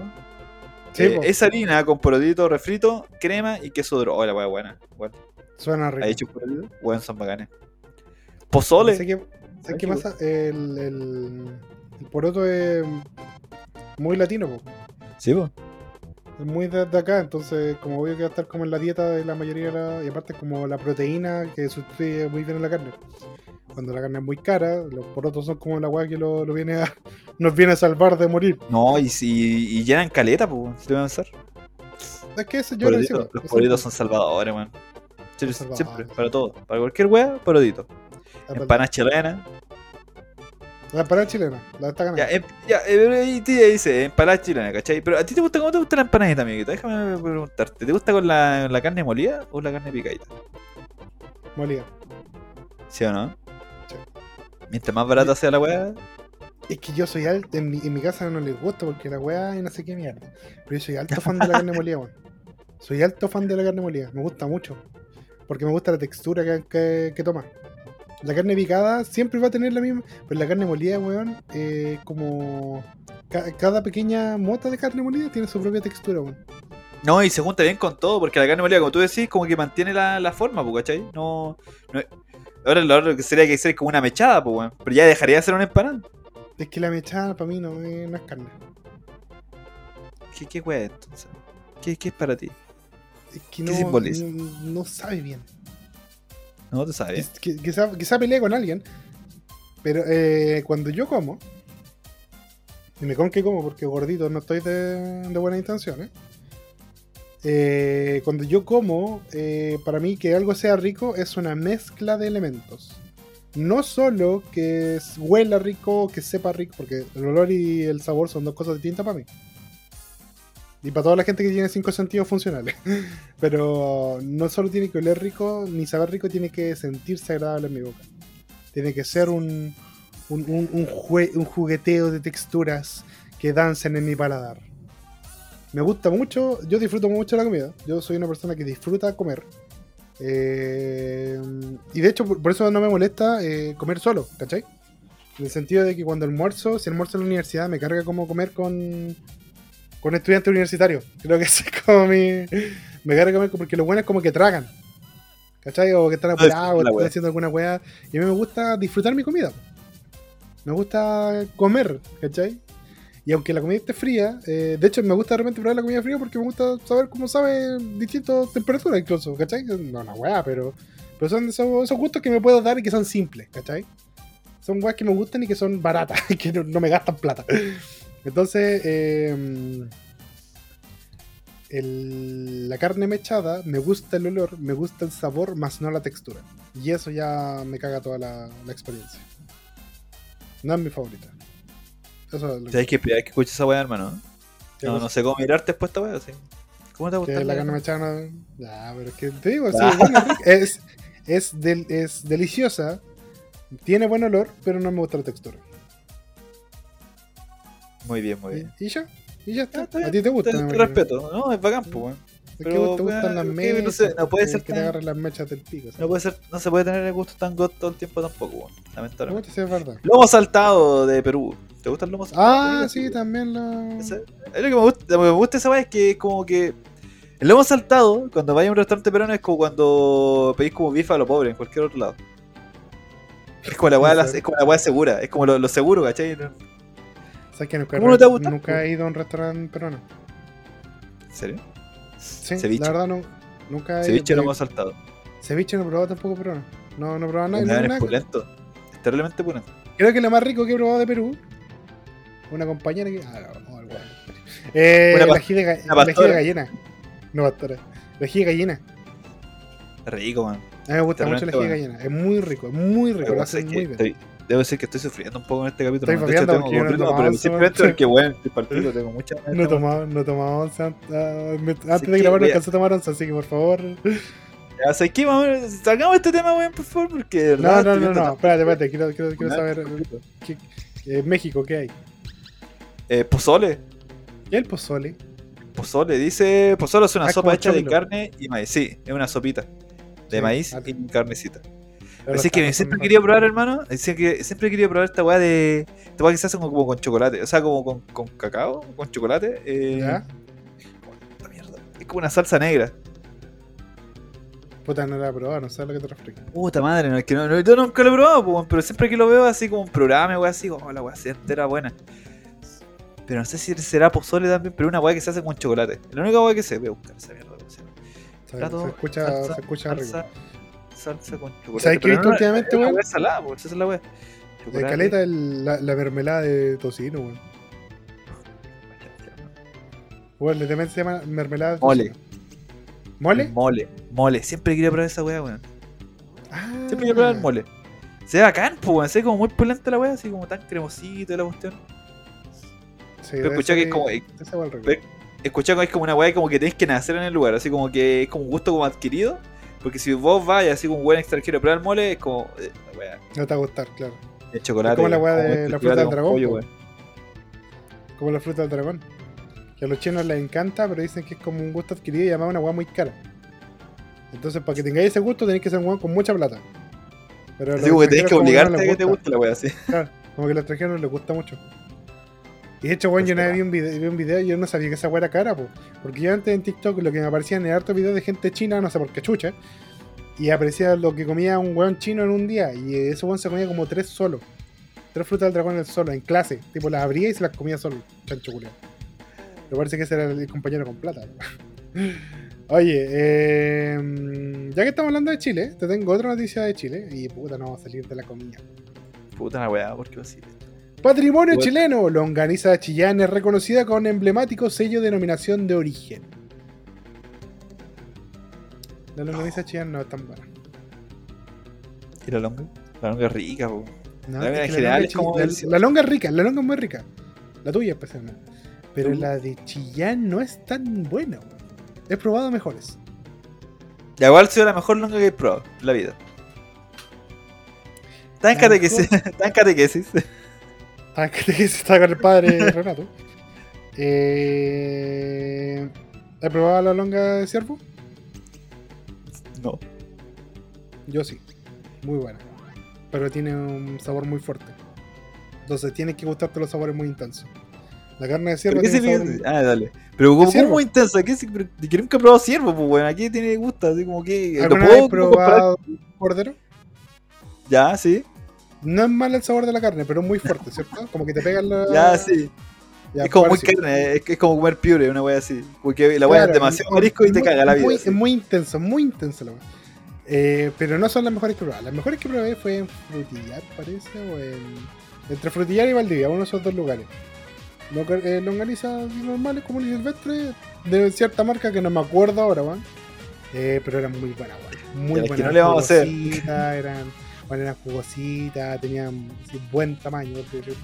S2: Sí,
S1: Eh, es harina con porotito refrito, crema y queso duro. Oh, la wea buena. Bueno,
S2: Suena rico.
S1: ¿Ha hecho porotito? Weón, son bacanes. Pozole.
S2: ¿Sabes qué, ¿sabes qué pasa? El, el, el poroto es muy latino, po.
S1: Sí, po.
S2: Es muy de, de acá, entonces como obvio que va a estar como en la dieta de la mayoría de la, y aparte como la proteína que sustituye muy bien a la carne. Cuando la carne es muy cara, los porotos son como la weá que lo, lo viene a, nos viene a salvar de morir.
S1: No, y, si, y llenan caleta, pues, si te voy a pensar.
S2: Es que eso yo decía.
S1: los
S2: eso-
S1: poritos son salvadores, man. Siempre, para todo. Para cualquier wea, porodito. Empanadas chilenas.
S2: La empanada chilena, la está ganando.
S1: Ya, em- ya, eh, dice, empanadas chilenas, ¿cachai? Pero a ti te gusta, ¿cómo te gusta la empanadita, amiguita? Déjame preguntarte. ¿Te gusta con la, la carne molida o la carne picadita?
S2: Molida.
S1: ¿Sí o no?
S2: Sí.
S1: Mientras más barata sea la wea,
S2: Es que yo soy alto, en mi, en mi casa no les gusta porque la weá y no sé qué mierda. Pero yo soy alto fan de la carne molida, weón. Soy alto fan de la carne molida, me gusta mucho. Porque me gusta la textura que, que, que toma. La carne picada siempre va a tener la misma, pero la carne molida, weón, eh, como ca- cada pequeña mota de carne molida tiene su propia textura, weón.
S1: No, y se junta bien con todo, porque la carne molida, como tú decís, como que mantiene la, la forma, pues, ¿cachai? No, no- Ahora lo otro que sería que ser como una mechada, pues, weón. Pero ya dejaría de ser una empanada.
S2: Es que la mechada para mí no es, no es carne.
S1: ¿Qué, qué es entonces? ¿Qué, ¿Qué es para ti?
S2: Es que
S1: ¿Qué
S2: no,
S1: simboliza?
S2: no, no sabe bien.
S1: No te sabes.
S2: Quiz- qui- Quizá, quizá peleé con alguien, pero eh, cuando yo como, y me con que como porque gordito no estoy de, de buenas intenciones, eh, cuando yo como, eh, para mí que algo sea rico es una mezcla de elementos. No solo que huela rico que sepa rico, porque el olor y el sabor son dos cosas distintas para mí. Y para toda la gente que tiene cinco sentidos funcionales. Pero no solo tiene que oler rico ni saber rico, tiene que sentirse agradable en mi boca. Tiene que ser un, un, un- jue- un jugueteo de texturas que dancen en mi paladar. Me gusta mucho, yo disfruto mucho la comida. Yo soy una persona que disfruta comer. Eh, y de hecho, por, por eso no me molesta eh, comer solo, ¿cachai? En el sentido de que cuando almuerzo, si almuerzo en la universidad, me carga como comer con, con estudiantes universitarios. Creo que ese es como mi. Me carga comer porque lo bueno es como que tragan. ¿Cachai? O que están
S1: es
S2: apurados, o están
S1: wea.
S2: haciendo alguna weá. Y a mí me gusta disfrutar mi comida. Me gusta comer, ¿cachai? Y aunque la comida esté fría, eh, de hecho me gusta de repente probar la comida fría porque me gusta saber cómo sabe distintas temperaturas incluso, ¿cachai? No, una weá, pero, pero son esos, esos gustos que me puedo dar y que son simples, ¿cachai? Son weas que me gustan y que son baratas, y que no, no me gastan plata. Entonces, eh, el- la carne mechada, me gusta el olor, me gusta el sabor, más no la textura. Y eso ya me caga toda la, la experiencia. No es mi favorita. Eso es lo
S1: ¿Sabes qué? Primera vez que escucho esa weá, hermano.
S2: ¿Qué
S1: No,
S2: cosa?
S1: no sé cómo mirarte después esta weá, así. ¿Cómo te gusta?
S2: que la carne mechada no- Ya, pero es que te digo, sí,
S1: Ah.
S2: bueno, es, es, del- es deliciosa, tiene buen olor, pero no me gusta la textura.
S1: Muy bien, muy bien.
S2: Y, y ya, y ya está.
S1: Ah, está
S2: A ti te gusta.
S1: Te, te respeto, ¿no? Es bacán, pues, weón.
S2: Es que
S1: Pero,
S2: te gustan las mechas.
S1: no sé, no puede ser
S2: Que te
S1: tan-
S2: agarren las mechas del pico.
S1: No puede ser, no se puede tener el gusto tan god todo el tiempo tampoco, weón.
S2: ¿Cómo
S1: Lamentablemente.
S2: te es verdad?
S1: Lomo saltado de Perú. ¿Te gusta el lomo saltado?
S2: Ah, sí,
S1: Perú?
S2: también lo.
S1: Es lo que me gusta, lo que me gusta esa weá es que es como que. El lomo saltado, cuando vayas a un restaurante peruano, es como cuando pedís como bifa a lo pobre en cualquier otro lado. Es como la weá, es como la weá segura, es como lo, lo seguro, ¿cachai? ¿En
S2: ¿Sabes que nunca,
S1: ¿Cómo no te gusta?
S2: nunca he ido a un restaurante peruano?
S1: serio?
S2: Sí,
S1: Ceviche.
S2: la verdad no, nunca he
S1: Ceviche
S2: ido.
S1: lomo saltado.
S2: Ceviche no he probado tampoco peruano. No, no he probado nada.
S1: Weón,
S2: no,
S1: es
S2: nada.
S1: pulento. Es terriblemente pulento.
S2: Creo que lo más rico que he probado de Perú. Una compañera que. Ah, no, no, weón. Eh,
S1: Una
S2: la ají de, gallina. No, pastora. La ají de gallina.
S1: Rico, man.
S2: A mí me gusta mucho la ají de gallina. Es muy rico, es muy rico. Lo hacen muy bien.
S1: estoy- debo decir que estoy sufriendo un poco en este capítulo.
S2: Estoy fabiando
S1: tengo
S2: porque no tomaba
S1: pero simplemente porque, bueno, estoy partido, tengo mucha.
S2: No no he tomado once ah, antes
S1: que
S2: de grabar no
S1: voy a-
S2: tomar once, así que por favor.
S1: Ya, ¿sabes qué? Vamos, salgamos de este tema, weón, por favor, porque.
S2: No, no, no, no, espérate, espérate, quiero, quiero, quiero saber ¿qué, eh, México, ¿qué hay?
S1: Eh, pozole.
S2: ¿Y el pozole?
S1: Pozole, dice. Pozole es una
S2: Ah,
S1: sopa hecha de carne y maíz. Sí, es una sopita de
S2: Sí,
S1: maíz y carnecita. Así que siempre quería probar, hermano. Decía que siempre querido probar esta weá de. Esta weá que se hace como, como con chocolate. O sea, como con, con cacao, con chocolate. Eh,
S2: ¿Ya?
S1: mierda. Es como una salsa negra.
S2: Puta, no la he probado, no sé a lo que te refieres.
S1: Puta madre, no, es que no, no- yo nunca lo he probado, pero siempre que lo veo así como un programa, weá, así, oh, la weá se entera buena. Pero no sé si será pozole también, pero una weá que se hace con chocolate. La única weá que voy a buscar esa mierda. ¿cómo se?
S2: Se, se escucha, se escucha rico.
S1: Salsa, con chocolate.
S2: ¿Sabes qué he visto
S1: no,
S2: últimamente,
S1: es
S2: weón?
S1: weá salada, po, esa es la weá.
S2: De
S1: Chocolate.
S2: caleta el- la, la mermelada de tocino, weón. Weón, literalmente se llama mermelada de
S1: Mole.
S2: tocino. ¿Mole?
S1: Mole, mole. Siempre quería probar esa weá, weón.
S2: Ah,
S1: Siempre quería probar el mole. Se ve bacán, pues, weón. Se ve como muy pulenta la weá, así como tan cremosito y la cuestión.
S2: Sí,
S1: Pero escuché que es como- Escuché que es como una weá como que tenés que nacer en el lugar, así como que es como un gusto como adquirido. Porque si vos vas y así como un buen extranjero a probar el mole, es como eh,
S2: No te va a gustar, claro.
S1: de chocolate.
S2: Es como la weá de
S1: este
S2: la fruta del
S1: con
S2: dragón,
S1: pollo.
S2: Como la fruta del dragón. Que a los chinos les encanta, pero dicen que es como un gusto adquirido y además una weá muy cara. Entonces, para que tengáis ese gusto, tenéis que ser un weón con mucha plata. Pero
S1: como que tenés que obligarte
S2: no
S1: a que te guste la weá, así.
S2: Claro, como que a los extranjeros no les gusta mucho. Y de hecho, weón, yo una vez vi un, video, vi un video y yo no sabía que esa weá era cara, po. Porque yo antes en TikTok lo que me aparecían era hartos videos de gente china, no sé por qué chucha. Y aparecía lo que comía un weón chino en un día. Y ese weón se comía como tres solo. Tres frutas del dragón en solo, en clase. Tipo, las abría y se las comía solo. Chancho culiao. Pero parece que ese era el compañero con plata. Oye, eh, ya que estamos hablando de Chile, te tengo otra noticia de Chile. Y puta, no vamos a salir de la comida.
S1: Puta la weá, ¿por qué así?
S2: Patrimonio chileno. Longaniza de Chillán es reconocida con emblemático sello de denominación de origen. La longaniza de Chillán no es tan buena.
S1: ¿Y la longa? La longa es rica, po.
S2: No,
S1: La
S2: es
S1: en general como
S2: la, la longa es rica, la longa es muy rica. La tuya especialmente. Pero
S1: ¿Tú?
S2: la de Chillán no es tan buena. weón. He probado mejores.
S1: Ya igual ha sido la mejor longa que he probado en la vida.
S2: La
S1: catequesis. En catequesis.
S2: Ah, que está con el padre Renato. Eh, ¿Has probado la longa de ciervo?
S1: No.
S2: Yo sí. Muy buena. Pero tiene un sabor muy fuerte. Entonces tienes que gustarte los sabores muy intensos. La carne de ciervo
S1: ¿Pero qué
S2: tiene
S1: significa?
S2: sabor...
S1: Ah, dale. Pero como, como muy intensa, ¿qué que nunca he probado ciervo, pues bueno, aquí tiene gusto, así como que. ¿Lo
S2: ¿Alguna
S1: puedo
S2: vez probado cordero?
S1: Ya, sí.
S2: No es mal el sabor de la carne, pero es muy fuerte, ¿cierto? Como que te pegan la...
S1: Ya, sí.
S2: Ya,
S1: es como muy carne, es, es como comer piure, una wea así. Porque la wea
S2: Claro,
S1: es demasiado marisco y te caga la vida.
S2: Muy, es muy intenso, muy intenso la wea. Eh, pero no son las mejores que probé. Las mejores que probé fue en Frutillar, parece, o en. Entre Frutillar y Valdivia, uno de esos dos lugares. Longa- eh, normales como el silvestre, de cierta marca que no me acuerdo ahora, weón. Eh, pero eran muy buenas, weón. Muy
S1: es que
S2: buenas.
S1: no le vamos a hacer.
S2: Eran, bueno, eran jugositas, tenían así, buen tamaño, por así decirlo.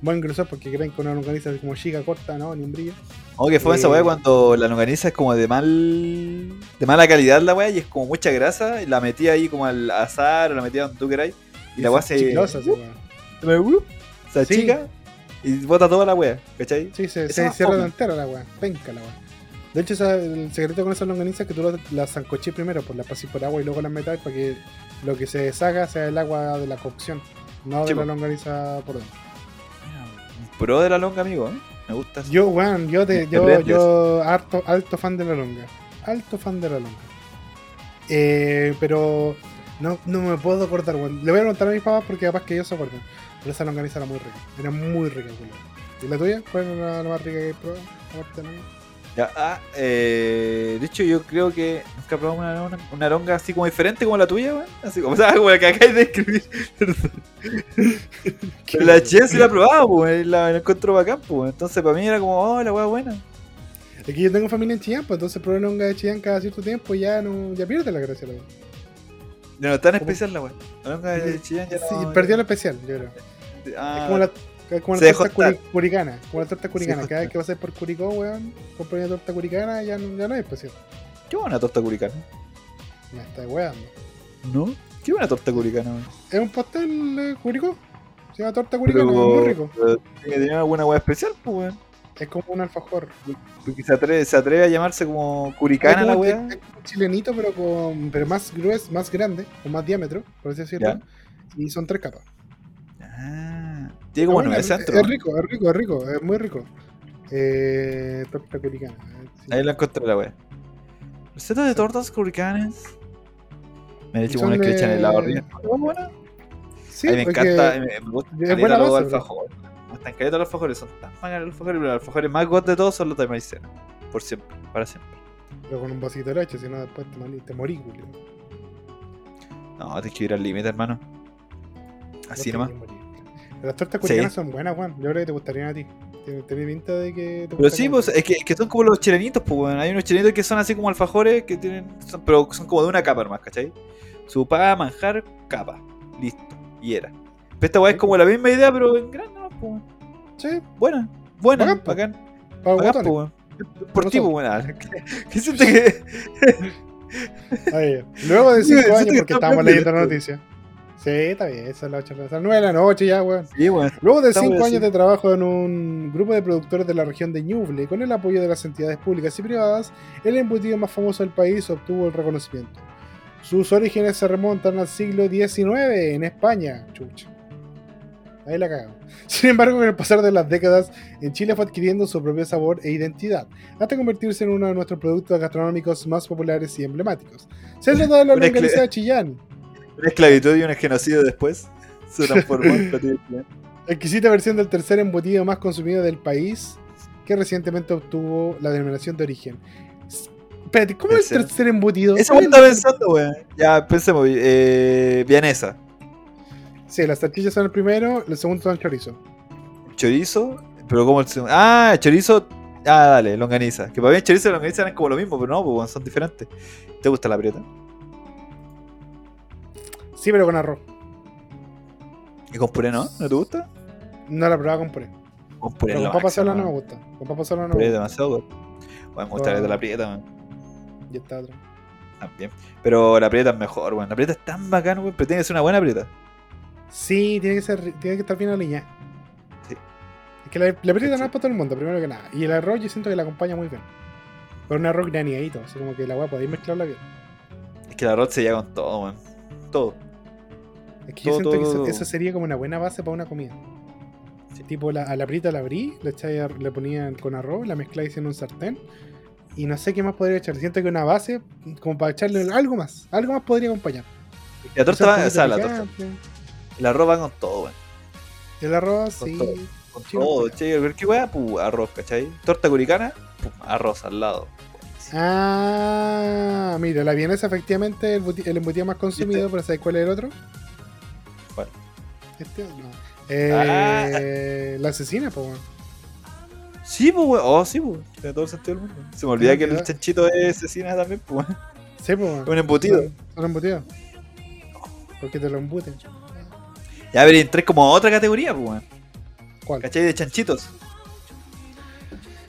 S2: buen grosor, porque creen que una longaniza es como chica, corta, no, ni un brillo.
S1: Como que fue esa
S2: Eh,
S1: wea cuando la longaniza es como de mal. de mala calidad la wea y es como mucha grasa. Y la metía ahí como al azar o la metía donde tú queráis. Y la wea se.
S2: Chiclosa,
S1: se me- uh, se
S2: Sí.
S1: achica. y bota toda la wea, ¿cachai?
S2: Sí, se, se cierra entera la weá. Penca la weá. De hecho, esa- el secreto con esas longanizas es que tú las zancoches primero, pues las pasís por agua y luego las metáis para que lo que se deshaga sea el agua de la cocción, no de la longaniza por dentro.
S1: Un pro de la longa, amigo, ¿eh? Me gusta.
S2: Yo, weón, yo, te, yo, yo alto, alto fan de la longa. Alto fan de la longa. Eh, pero no, no me puedo acordar, weón. Le voy a preguntar a mis papás porque capaz que ellos se acuerdan. Pero esa longaniza era muy rica. Era muy rica, weón. ¿Y la tuya? ¿Cuál era la, más rica que he probado? Aparte de la mía.
S1: Ya, ah, eh, de hecho, yo creo que nunca he probado una, una, una longa así como diferente como la tuya, weón. Así como, o sea, como la que acabáis de escribir. Pero la chía sí la he probado, pues, la, la encuentro bacán, pues. Entonces, para mí era como, oh, la weá buena.
S2: Es que yo tengo familia en Chillán, pues entonces probar longa de Chillán cada cierto tiempo ya no ya pierde la gracia. La weá.
S1: No tan especial la weá. La longa de Chillán ya
S2: Sí,
S1: no.
S2: perdió lo especial, yo creo.
S1: Ah,
S2: Es como la, como la torta curi- curicana. Como la torta curicana. Cada vez que pasáis por Curicó, weón, compras una torta curicana ya no, ya no es especial.
S1: Qué buena torta curicana.
S2: Me está weando.
S1: ¿No? Qué buena torta curicana, weón.
S2: Es un pastel de Curicó. Se llama torta curicana, es muy rico.
S1: tiene que tener alguna weá especial, pues, weón.
S2: Es como un alfajor.
S1: Porque se atreve, se atreve a llamarse como curicana la weá.
S2: es como un chilenito, pero con pero más grueso, más grande, con más diámetro, por así decirlo.
S1: Ya.
S2: Y son tres capas.
S1: Ah, tiene como nueve
S2: es,
S1: centros.
S2: es rico, es rico, es rico, es muy rico. Eh, torta curicana. sí.
S1: Ahí la encontré la weá. Receta de tortas curicanas. Me he
S2: son
S1: una que le echan helado arriba. Oh, buena.
S2: Sí,
S1: a mí me encanta, me, gusta
S2: es
S1: caleta
S2: buena
S1: los alfajores. Me gustan caleta los alfajores, son tan bacanos los alfajores, pero los alfajores más god de todos son los de maicena. Por siempre, para siempre.
S2: Pero con un vasito de leche, si no después te, te morís.
S1: No, tienes que ir al límite, hermano. Así
S2: No
S1: nomás.
S2: Las tortas
S1: Sí.
S2: curicanas son buenas, Juan. Yo creo que te gustarían a ti. Tiene pinta de que te
S1: Pero sí, pues, es que, es que son como los chilenitos, pues, weón. Hay unos chilenitos que son así como alfajores, que tienen, son- pero son como de una capa nomás, ¿cachai? Su paga, manjar, capa. Listo. Y era. Pero esta weá es como la misma idea, pero en grande, ¿no? Pues, weón.
S2: Sí,
S1: buena, buena,
S2: Bacán, po.
S1: bacán.
S2: para
S1: bacán, pues. Por ti, pues, weón. ¿Qué, qué siente que.?
S2: Ahí, Luego de
S1: Sí,
S2: 5
S1: siento
S2: años,
S1: que
S2: porque
S1: está
S2: estábamos leyendo la noticia. Sí, está bien, esa es la 8 de las 9 de la noche ya, weón.
S1: Sí, weón.
S2: Luego de
S1: Está
S2: 5
S1: muy
S2: años de trabajo en un grupo de productores de la región de Ñuble, con el apoyo de las entidades públicas y privadas, el embutido más famoso del país obtuvo el reconocimiento. Sus orígenes se remontan al siglo XIX en España. Chucha. Ahí la cagamos. Sin embargo, con el pasar de las décadas, en Chile fue adquiriendo su propio sabor e identidad, hasta convertirse en uno de nuestros productos gastronómicos más populares y emblemáticos. Se trata de la longaniza de Chillán,
S1: Una esclavitud y un genocidio después. Se transformó en platillo
S2: exquisita versión del tercer embutido más consumido del país, que recientemente obtuvo la denominación de origen. Espérate, ¿cómo es el tercer embutido?
S1: Eso
S2: ¿Cuál
S1: me
S2: es
S1: estaba
S2: el-
S1: pensando, weón. Ya, pensemos. Eh, vianesa.
S2: Sí, las salchichas son el primero, el segundo son chorizo.
S1: Chorizo. Pero como el segundo. Ah, chorizo. Ah, dale, longaniza. Que para mí el chorizo y la longaniza eran como lo mismo, pero no, pues, son diferentes. ¿Te gusta la prieta?
S2: Sí, pero con arroz.
S1: Y con puré, ¿no? ¿No te gusta?
S2: No la probaba con puré.
S1: Con puré
S2: Pero con papa sola no me gusta. Con papa sola no me
S1: Puré
S2: gusta.
S1: demasiado god. Bueno, me gusta la de la prieta, weón.
S2: Y esta otra.
S1: También. Pero la prieta es mejor, weón. La prieta es tan bacana, weón. Pero tiene que ser una buena prieta.
S2: Sí, tiene que ser, tiene que estar bien aliñada.
S1: Sí.
S2: Es que la, la prieta
S1: Sí.
S2: no es para todo el mundo, primero que nada. Y el arroz yo siento que la acompaña muy bien. Con un arroz graneadito, así como que la weá podéis mezclarla bien.
S1: Es que el arroz se llega con todo, weón. Todo.
S2: Es que yo
S1: Todo,
S2: siento que
S1: todo,
S2: eso,
S1: todo.
S2: eso sería como una buena base para una comida.
S1: Sí.
S2: Tipo, la, a la prita la abrí, le, echáis ar- le ponían con arroz, la mezcláis en un sartén. Y no sé qué más podría echar. Siento que una base, como para echarle algo más. Algo más podría acompañar.
S1: La torta va, o sea, la torta. El arroz va con todo, weón.
S2: El arroz,
S1: Con
S2: sí.
S1: todo. Con todo, che, cualquier weá, pu, arroz, ¿cachai? Torta curicana, pum, arroz al lado.
S2: Ah, mira, la vienesa efectivamente el, el embutido más consumido, pero ¿sabes cuál es el otro? No. Eh, La asesina, pues, weón.
S1: Sí, pues, weón. Oh, sí, pues. Tiene todo el sentido del mundo. Se me olvida
S2: Ah,
S1: que el chanchito es asesina también, pues. weón.
S2: Sí, pues, weón.
S1: Un embutido.
S2: Son, son embutidos. Porque te lo embuten.
S1: Ya, a ver, entré como a otra categoría, pues, weón.
S2: ¿Cuál?
S1: ¿Cachai? De chanchitos.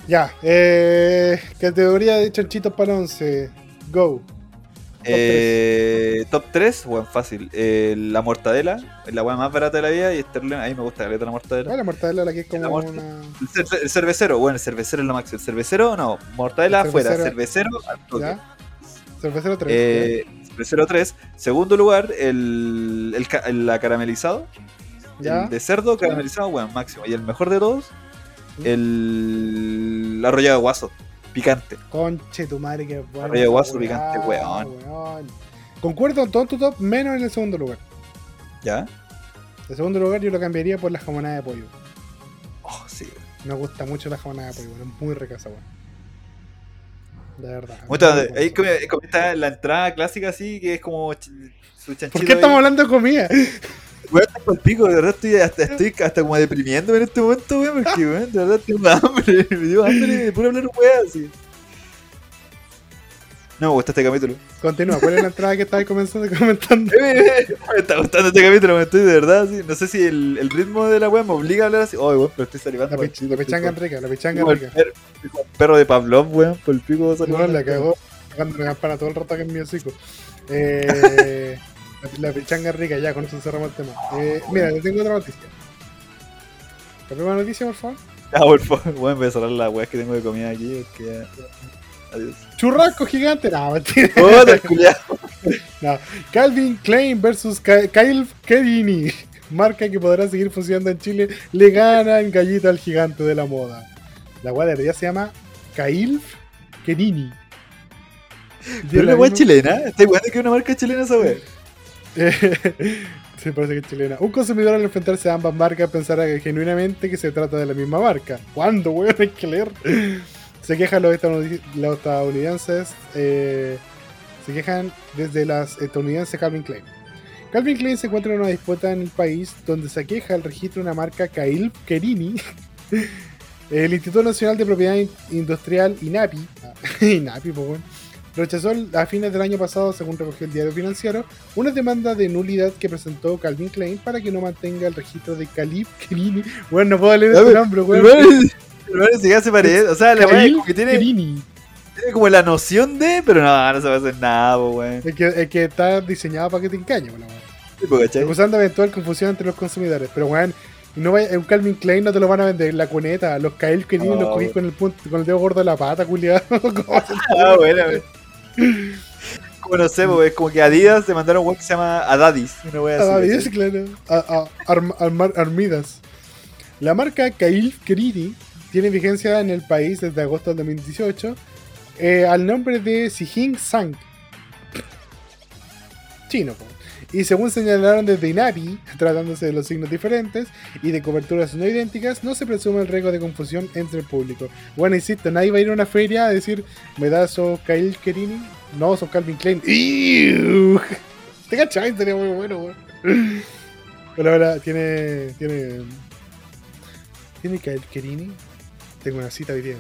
S2: Ya, eh, categoría de chanchitos para 11. Go.
S1: Eh, top 3, bueno, fácil. Eh, la mortadela, la weá más barata de la vida. Y Sterling, a mí me gusta la la mortadela.
S2: Ah, la mortadela, la que es como
S1: La morta-
S2: una.
S1: El, cer- el cervecero, bueno, el cervecero es lo máximo. El cervecero, no, mortadela
S2: El
S1: afuera,
S2: cervecero-
S1: cervecero al toque.
S2: ¿Ya? Cervecero 3.
S1: Eh, cervecero 3. Segundo lugar, el, el, ca- el acaramelizado.
S2: ¿Ya?
S1: El de cerdo caramelizado, bueno, máximo. Y el mejor de todos, el arrollado de guaso, picante.
S2: Conche tu madre, que bueno.
S1: Arroyo guaso picante, weón.
S2: weón. Concuerdo con todo tu top, menos en el segundo lugar.
S1: ¿Ya?
S2: El segundo lugar yo lo cambiaría por la jamonada de pollo.
S1: Oh, sí.
S2: Me gusta mucho la jamonada de pollo, weón. Es muy rica esa weón. De verdad. Muy
S1: ahí está la entrada clásica así, que es como su chanchito.
S2: ¿Por qué estamos
S1: ahí.
S2: hablando de comida?
S1: Weón, pico, de verdad estoy hasta, estoy hasta como deprimiéndome en este momento, weón, porque weón, de verdad tengo hambre, me dio hambre de puro hablar weón así. No me gusta este capítulo.
S2: Continúa, ¿cuál es la entrada que estabas comenzando comentando?
S1: me está gustando este capítulo, me estoy de verdad así. No sé si el, el ritmo de la weón me obliga a hablar así. Oh, weón, pero estoy salivando.
S2: La, pich- la pichanga rica, la pichanga
S1: el
S2: rica.
S1: el perro de Pavlov, weón, por el pico
S2: No,
S1: salivando.
S2: la cagó. Tocando la campana todo el rato que es mi hocico. Eh, la, la pichanga rica, ya, con eso cerramos el tema. Eh, mira, te tengo otra noticia. La primera noticia, por favor.
S1: Ah, por favor, voy a cerrar la weá que tengo de comida aquí. Es que ya- Adiós.
S2: Churrasco gigante. No, mentira.
S1: Puta, culiao.
S2: Calvin Klein versus Ka- Kyle Kerini. Marca que podrá seguir funcionando en Chile. Le gana en gallita al gigante de la moda. La weá de ya se llama Kyle Kerini.
S1: Pero una weá chilena. Está igual que una marca chilena esa weá.
S2: sí, parece que es chilena. Un consumidor al enfrentarse a ambas marcas pensará genuinamente que se trata de la misma marca. ¿Cuándo, weón? Hay que leer. Se quejan los, estadounid- los estadounidenses. eh, se quejan desde las estadounidenses Calvin Klein. Calvin Klein se encuentra en una disputa en el país donde se queja el registro de una marca Kyle Kerini. El Instituto Nacional de Propiedad In- Industrial INAPI, ah, INAPI, weón, rechazó a fines del año pasado, según recogió el diario financiero, una demanda de nulidad que presentó Calvin Klein para que no mantenga el registro de Calip Kerini. Bueno, no puedo leer
S1: ver,
S2: nombre, weón.
S1: Hermano, si ya se parece. O sea, la como que tiene,
S2: Kerini.
S1: tiene como la noción de, pero no, no se va a hacer nada, weón.
S2: El que, está diseñado para que te engañe, weón.
S1: ¿cachai?
S2: Acusando eventual confusión entre los consumidores. Pero, weón, no vaya, un Calvin Klein no te lo van a vender. La cuneta, los Kyle Kerini
S1: No,
S2: los cogí
S1: weón.
S2: con el, punto, con el dedo gordo de la pata, culiado.
S1: Ah, bueno, weón. Como no sé, es como que Adidas te mandaron un weón que se llama Adadis. Una
S2: claro. A- a- arm- armar- armidas. La marca Kyle Kerini tiene vigencia en el país desde agosto del 2018 eh, al nombre de Sijing Sang. Chino. Y según señalaron desde INAPI, tratándose de los signos diferentes y de coberturas no idénticas, no se presume el riesgo de confusión entre el público. Bueno, insisto, nadie va a ir a una feria a decir, ¿me das sos Kyle Kerini? No, son Calvin Klein. ¡Iu! ¿Te cachai? Sería muy bueno, weón. Pero ahora tiene. Tiene. Tiene Kyle Kerini. Tengo una cita hoy día.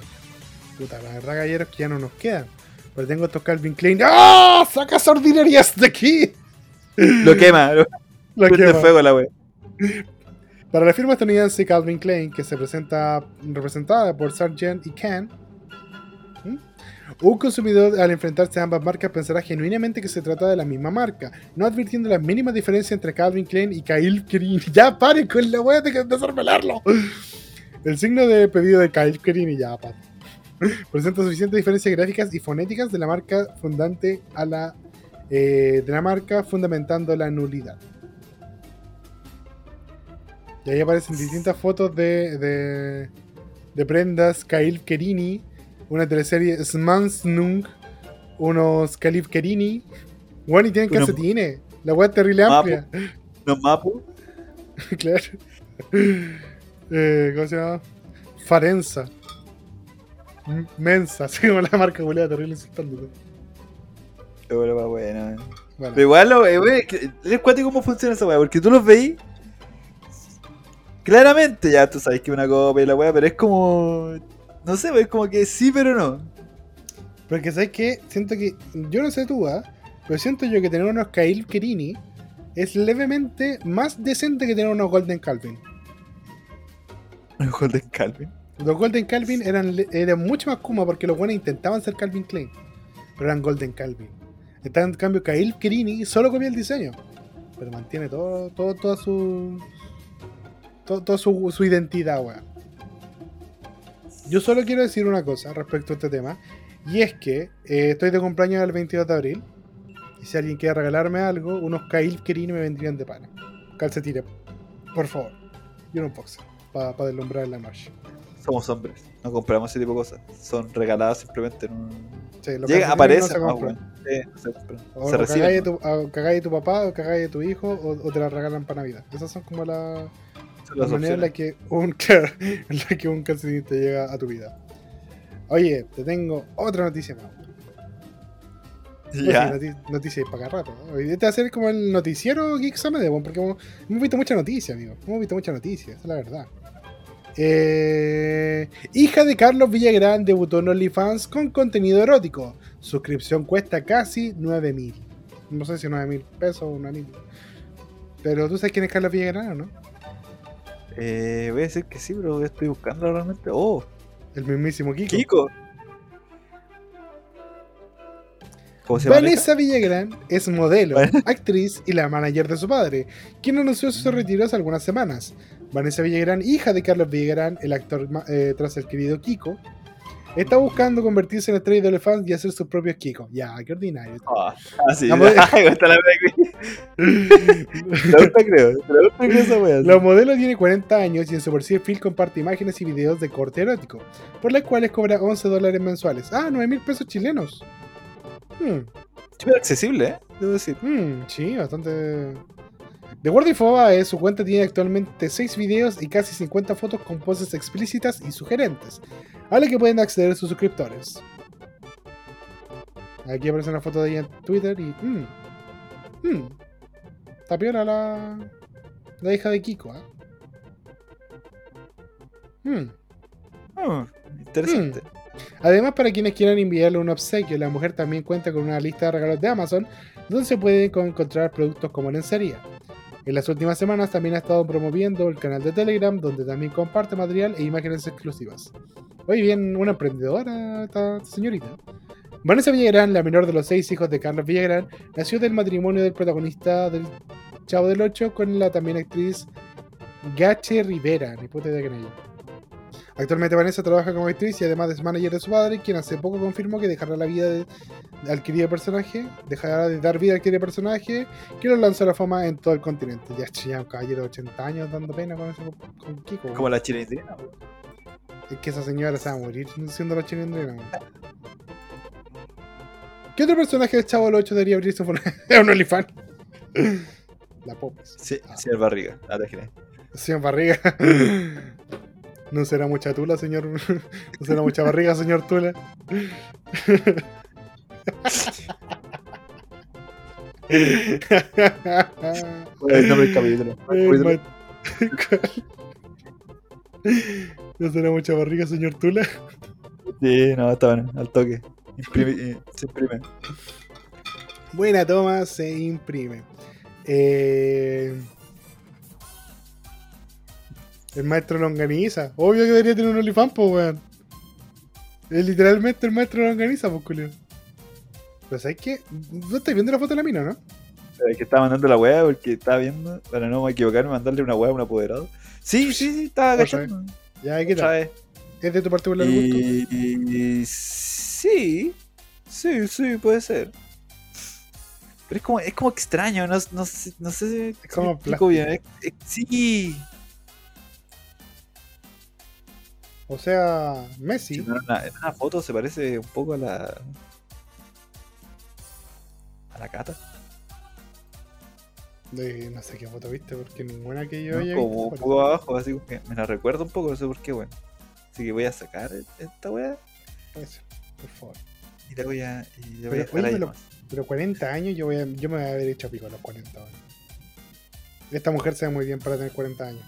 S2: Puta, la verdad, galleros, que ya no nos quedan. Pero tengo estos Calvin Klein. ¡Ah! ¡Saca ordinarias de aquí!
S1: Lo quema, lo
S2: Lo quema.
S1: fuego la wea.
S2: Para la firma estadounidense Calvin Klein, que se presenta representada por Sargent y Can, ¿m? un consumidor al enfrentarse a ambas marcas pensará genuinamente que se trata de la misma marca, no advirtiendo la mínima diferencia entre Calvin Klein y Kyle Kerini. Ya paren con la wea de pelarlo. El signo de pedido de Kyle Kerini, ya paren. Presenta suficientes diferencias gráficas y fonéticas de la marca fundante a la eh, de la marca fundamentando la nulidad. Y ahí aparecen distintas fotos de, de, de prendas Kyle Kerini, una teleserie Smansnung, unos Khalif Kerini. Bueno, y tienen calcetines. La web es terrible amplia.
S1: No mapo.
S2: claro. Eh, ¿Cómo se llama? Farenza. Mensa, así como la marca culiada terrible insultándote.
S1: Weón.
S2: Bueno,
S1: Pero igual, lo- eh, wey, es cuático cómo funciona esa weá, porque tú los veis. Claramente, ya tú sabes que es una copia y la weá, pero es como. No sé, wey, es como que sí, pero no.
S2: porque sabes que siento que. Yo no sé tú, ¿ah? pero siento yo que tener unos Kyle Kerini es levemente más decente que tener unos Golden Calvin.
S1: Un Golden Calvin.
S2: Los Golden Calvin eran, eran mucho más Kuma porque los buenos intentaban ser Calvin Klein, pero eran Golden Calvin. Está en cambio Kail Kerini solo copia el diseño. Pero mantiene todo, todo, toda su. todo- toda su, identidad, weón. Yo solo quiero decir una cosa respecto a este tema. Y es que eh, estoy de cumpleaños el 22 de abril. Y si alguien quiere regalarme algo, unos Kail Kerini me vendrían de pana. Calcetines, por favor. Y un boxer. Para deslumbrar en la noche.
S1: Somos hombres, no compramos ese tipo de cosas. Son regaladas simplemente en un.
S2: Sí,
S1: Llega,
S2: calcetines
S1: aparece,
S2: no se.
S1: Sí, no compran.
S2: O
S1: Se
S2: cagáis de tu, o cagáis de tu papá, o cagáis de tu hijo, o, o te la regalan para Navidad. Esas son como la-.
S1: Son
S2: maneras en las
S1: opciones.
S2: que un, en la que un calcetín te llega a tu vida. Oye, te tengo otra noticia más.
S1: Ya.
S2: noti- noticias para cada rato. ¿no? Hoy Este va a ser como el noticiero Geek Summit, porque hemos, hemos visto mucha noticia, amigo. Hemos visto mucha noticia, esa es la verdad. Eh, hija de Carlos Villagrán debutó en OnlyFans con contenido erótico. Suscripción cuesta casi 9 mil. No sé si 9 mil pesos o 9 mil. Pero tú sabes quién es Carlos Villagrán, ¿o ¿no?
S1: Eh, voy a decir que sí, pero estoy buscando realmente. Oh,
S2: El mismísimo Kiko.
S1: Kiko.
S2: Vanessa Villagrán es modelo, actriz y la manager de su padre, quien anunció su retiro hace algunas semanas. Vanessa Villagrán, hija de Carlos Villagrán, el actor eh, tras el querido Kiko, está buscando convertirse en estrella de OnlyFans y hacer sus propios Kiko. Ya, qué ordinario.
S1: Ah, ah, sí.
S2: La modelo-
S1: Ay, está la.
S2: La modelo tiene 40 años y en su perfil comparte imágenes y videos de corte erótico, por las cuales cobra 11 dólares mensuales. Ah, 9 mil pesos chilenos. Hmm.
S1: Súper accesible, ¿eh? Debo decir.
S2: Mm, sí, bastante. The Word Infobae, su cuenta tiene actualmente 6 videos y casi 50 fotos con poses explícitas y sugerentes, a las que pueden acceder sus suscriptores. Aquí aparece una foto de ella en Twitter y. Mmm. Mmm. Está piola la. La hija de Kiko, ¿ah? Mm.
S1: Ah, interesante.
S2: Además, para quienes quieran enviarle un obsequio, la mujer también cuenta con una lista de regalos de Amazon donde se pueden co- encontrar productos como lencería. En las últimas semanas también ha estado promoviendo el canal de Telegram donde también comparte material e imágenes exclusivas. Hoy bien, una emprendedora esta señorita. Vanessa Villagrán, la menor de los seis hijos de Carlos Villagrán, nació del matrimonio del protagonista del Chavo del Ocho con la también actriz Gache Rivera, ni puta idea. Actualmente Vanessa trabaja como actriz y además es manager de su padre, quien hace poco confirmó que dejará la vida de, al querido personaje, dejará de dar vida al querido personaje, que lo lanzó a la fama en todo el continente. Ya, ya un caballero de 80 años dando pena con, ese, con Kiko.
S1: Como la chilindrina.
S2: Es que esa señora se va a morir siendo la chilindrina. ¿Qué otro personaje del Chavo del 8 debería abrirse un, un OnlyFans? La Popes.
S1: Sí,
S2: Ah.
S1: el barriga. Ah, te.
S2: Señor Barriga. No será mucha tula, señor. No será mucha barriga, señor Tula.
S1: El capítulo.
S2: No será mucha barriga, señor Tula.
S1: Sí, no, está bueno, al toque. Imprime, eh, se imprime.
S2: Buena toma, se imprime. Eh, El maestro Longaniza. Obvio que debería tener un OnlyFans, pues, weón. Es literalmente el maestro Longaniza, pues, culio. Pero ¿sabes qué? No estáis viendo la foto de la mina, ¿no?
S1: Eh, Que estaba mandando la weá porque estaba viendo, para no equivocarme, mandarle una weá a un apoderado. Sí, sí, sí, estaba agachando.
S2: Ya, ¿qué tal? ¿Es de tu particular gusto?
S1: Y, y- sí, sí, sí, puede ser. Pero es como, es como extraño, no, no sé, no sé si
S2: Es como
S1: me explico bien. Es- es- sí,
S2: O sea,
S1: Sí,
S2: Messi.
S1: en, una, en una foto se parece un poco a la. a la cata.
S2: De, no sé qué foto viste, porque ninguna que yo
S1: ¿no?
S2: haya
S1: Como
S2: visto.
S1: poco abajo, así como que me la recuerdo un poco, no sé por qué, bueno. Así que voy a sacar esta weá
S2: por favor.
S1: y la voy a. Y la voy a
S2: Pero,
S1: dejar
S2: oye,
S1: ahí
S2: pero-
S1: nomás.
S2: Pero 40 años yo, voy a- yo me voy a haber hecho pico a los 40 ahora. Esta mujer se ve muy bien para tener 40 años.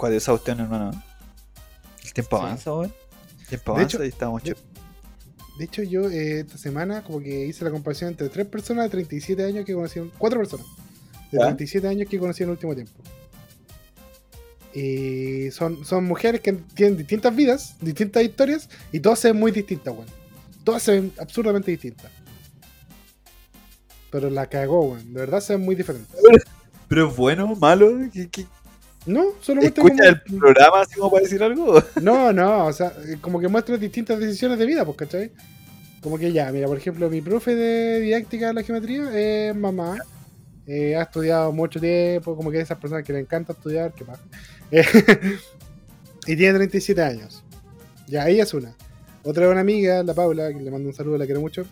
S1: ¿Cuál de esa cuestión, hermano? El tiempo
S2: Sí.
S1: avanza, weón. El tiempo
S2: De
S1: avanza
S2: hecho-
S1: y estamos
S2: de- De hecho, yo eh, esta semana como que hice la comparación entre tres personas de 37 años que conocieron, cuatro personas de
S1: ¿Ya?
S2: 37 años que conocí en el último tiempo. Y son, son mujeres que tienen distintas vidas, distintas historias, y todas se ven muy distintas, weón. Todas se ven absurdamente distintas. Pero la cagó, weón. De verdad se ven muy diferentes.
S1: Pero es bueno, malo. ¿Qué, qué?
S2: No, solo muestra
S1: ¿Escucha el
S2: como...
S1: programa así como para decir algo?
S2: No, no, o sea, eh, como que muestra distintas decisiones de vida, pues, ¿cachai? Como que ya, mira, por ejemplo, mi profe de didáctica de la geometría es mamá. eh, ha estudiado mucho tiempo, como que es esas personas que le encanta estudiar, que pasa. Eh, y tiene 37 años. Ya, ella es una. Otra es una amiga, la Paula, que le mando un saludo, la quiero mucho.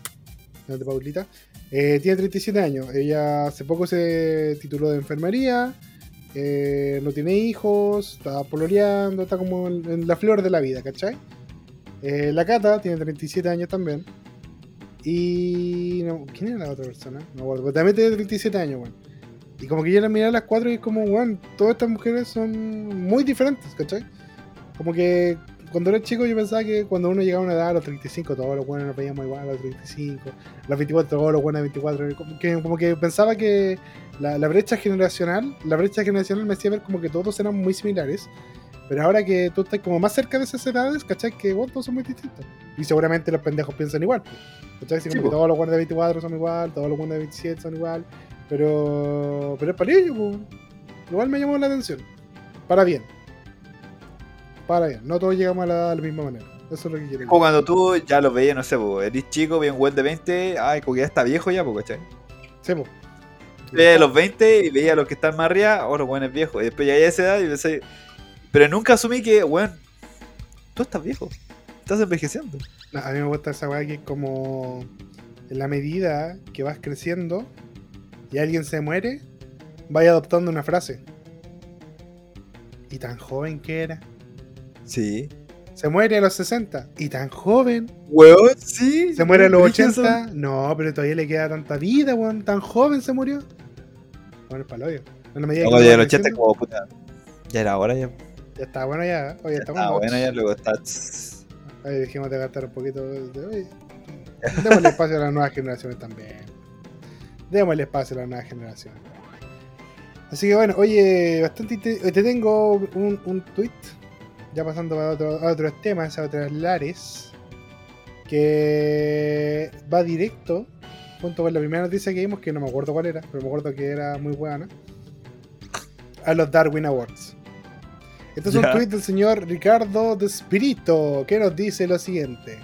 S2: Paulita. Eh, tiene 37 años. Ella hace poco se tituló de enfermería. Eh, no tiene hijos. Está pololeando. Está como en, la flor de la vida, ¿cachai? Eh, la Cata tiene 37 años también. Y. ¿Quién era la otra persona? No acuerdo. También tiene 37 años, weón. Y como que yo la miré a las cuatro y es como, weón, todas estas mujeres son muy diferentes, ¿cachai? Como que cuando era chico yo pensaba que cuando uno llegaba a una edad, a los 35, todos los buenos nos veíamos igual, a los 35, a los 24, todos los buenos a 24, como que, como que pensaba que la, la brecha generacional, la brecha generacional me hacía ver como que todos eran muy similares, pero ahora que tú estás como más cerca de esas edades, ¿cachai? Que bueno, todos son muy distintos. Y seguramente los pendejos piensan igual, ¿cachai? Como
S1: Sí,
S2: que todos los buenos de 24 son igual, todos los buenos de 27 son igual, pero, pero es para ellos, pues. igual me llamó la atención, para bien. Para bien, no todos llegamos a la edad de la misma manera. Eso es lo que quiero.
S1: Como cuando tú ya los veías, no sé, pues, eres chico, bien güey de 20, ay, como que ya está viejo ya, pues, ¿cachai?
S2: Sí, po.
S1: Veía los 20 y veía a los que están más arriba, oh, los buenos viejos. Y después ya a esa edad y pensé, pero nunca asumí que, weón, tú estás viejo, estás envejeciendo.
S2: No, a mí me gusta esa weá que es como en la medida que vas creciendo y alguien se muere, vaya adoptando una frase. Y tan joven que era.
S1: Sí.
S2: Se muere a los 60. Y tan joven.
S1: Weón, sí.
S2: Se muere a los
S1: Brígido eso.
S2: 80. No, pero todavía le queda tanta vida, weón. Tan joven se murió. Bueno, es paloyo. En la medida
S1: No, ya el 80
S2: creciendo,
S1: como puta. Ya era hora ya.
S2: Ya está bueno ya. Oye,
S1: Ya está
S2: bots.
S1: bueno ya, luego está.
S2: Oye, dejemos de gastar un poquito de. Oye, démosle espacio a las nuevas generaciones también. Démosle espacio a las nuevas generaciones. Así que bueno, oye, bastante. inte- Te tengo un, un tweet. Ya pasando a, otro- a otros temas, a otras lares. Que va directo. Junto con la primera noticia que vimos, que no me acuerdo cuál era, pero me acuerdo que era muy buena. A los Darwin Awards. Este es un tweet del señor Ricardo de Spirito, que nos dice lo siguiente.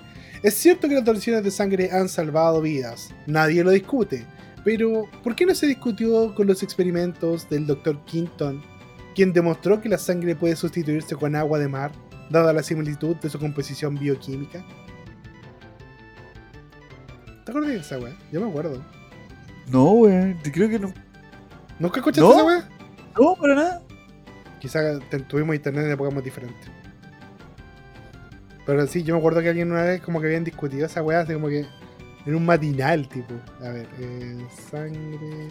S2: Es cierto que las donaciones de sangre han salvado vidas, nadie lo discute, pero ¿por qué no se discutió con los experimentos del Dr. Quinton, quien demostró que la sangre puede sustituirse con agua de mar, dada la similitud de su composición bioquímica? ¿Te acuerdas de esa weá? Yo me acuerdo.
S1: No, weón, creo que no.
S2: ¿Nunca escuchaste
S1: ¿No?
S2: esa weá?
S1: No, para nada.
S2: Quizá te- tuvimos internet en épocas muy diferentes. Pero sí, yo me acuerdo que alguien una vez como que habían discutido esa weá, así como que en un matinal, tipo. A ver, eh, sangre.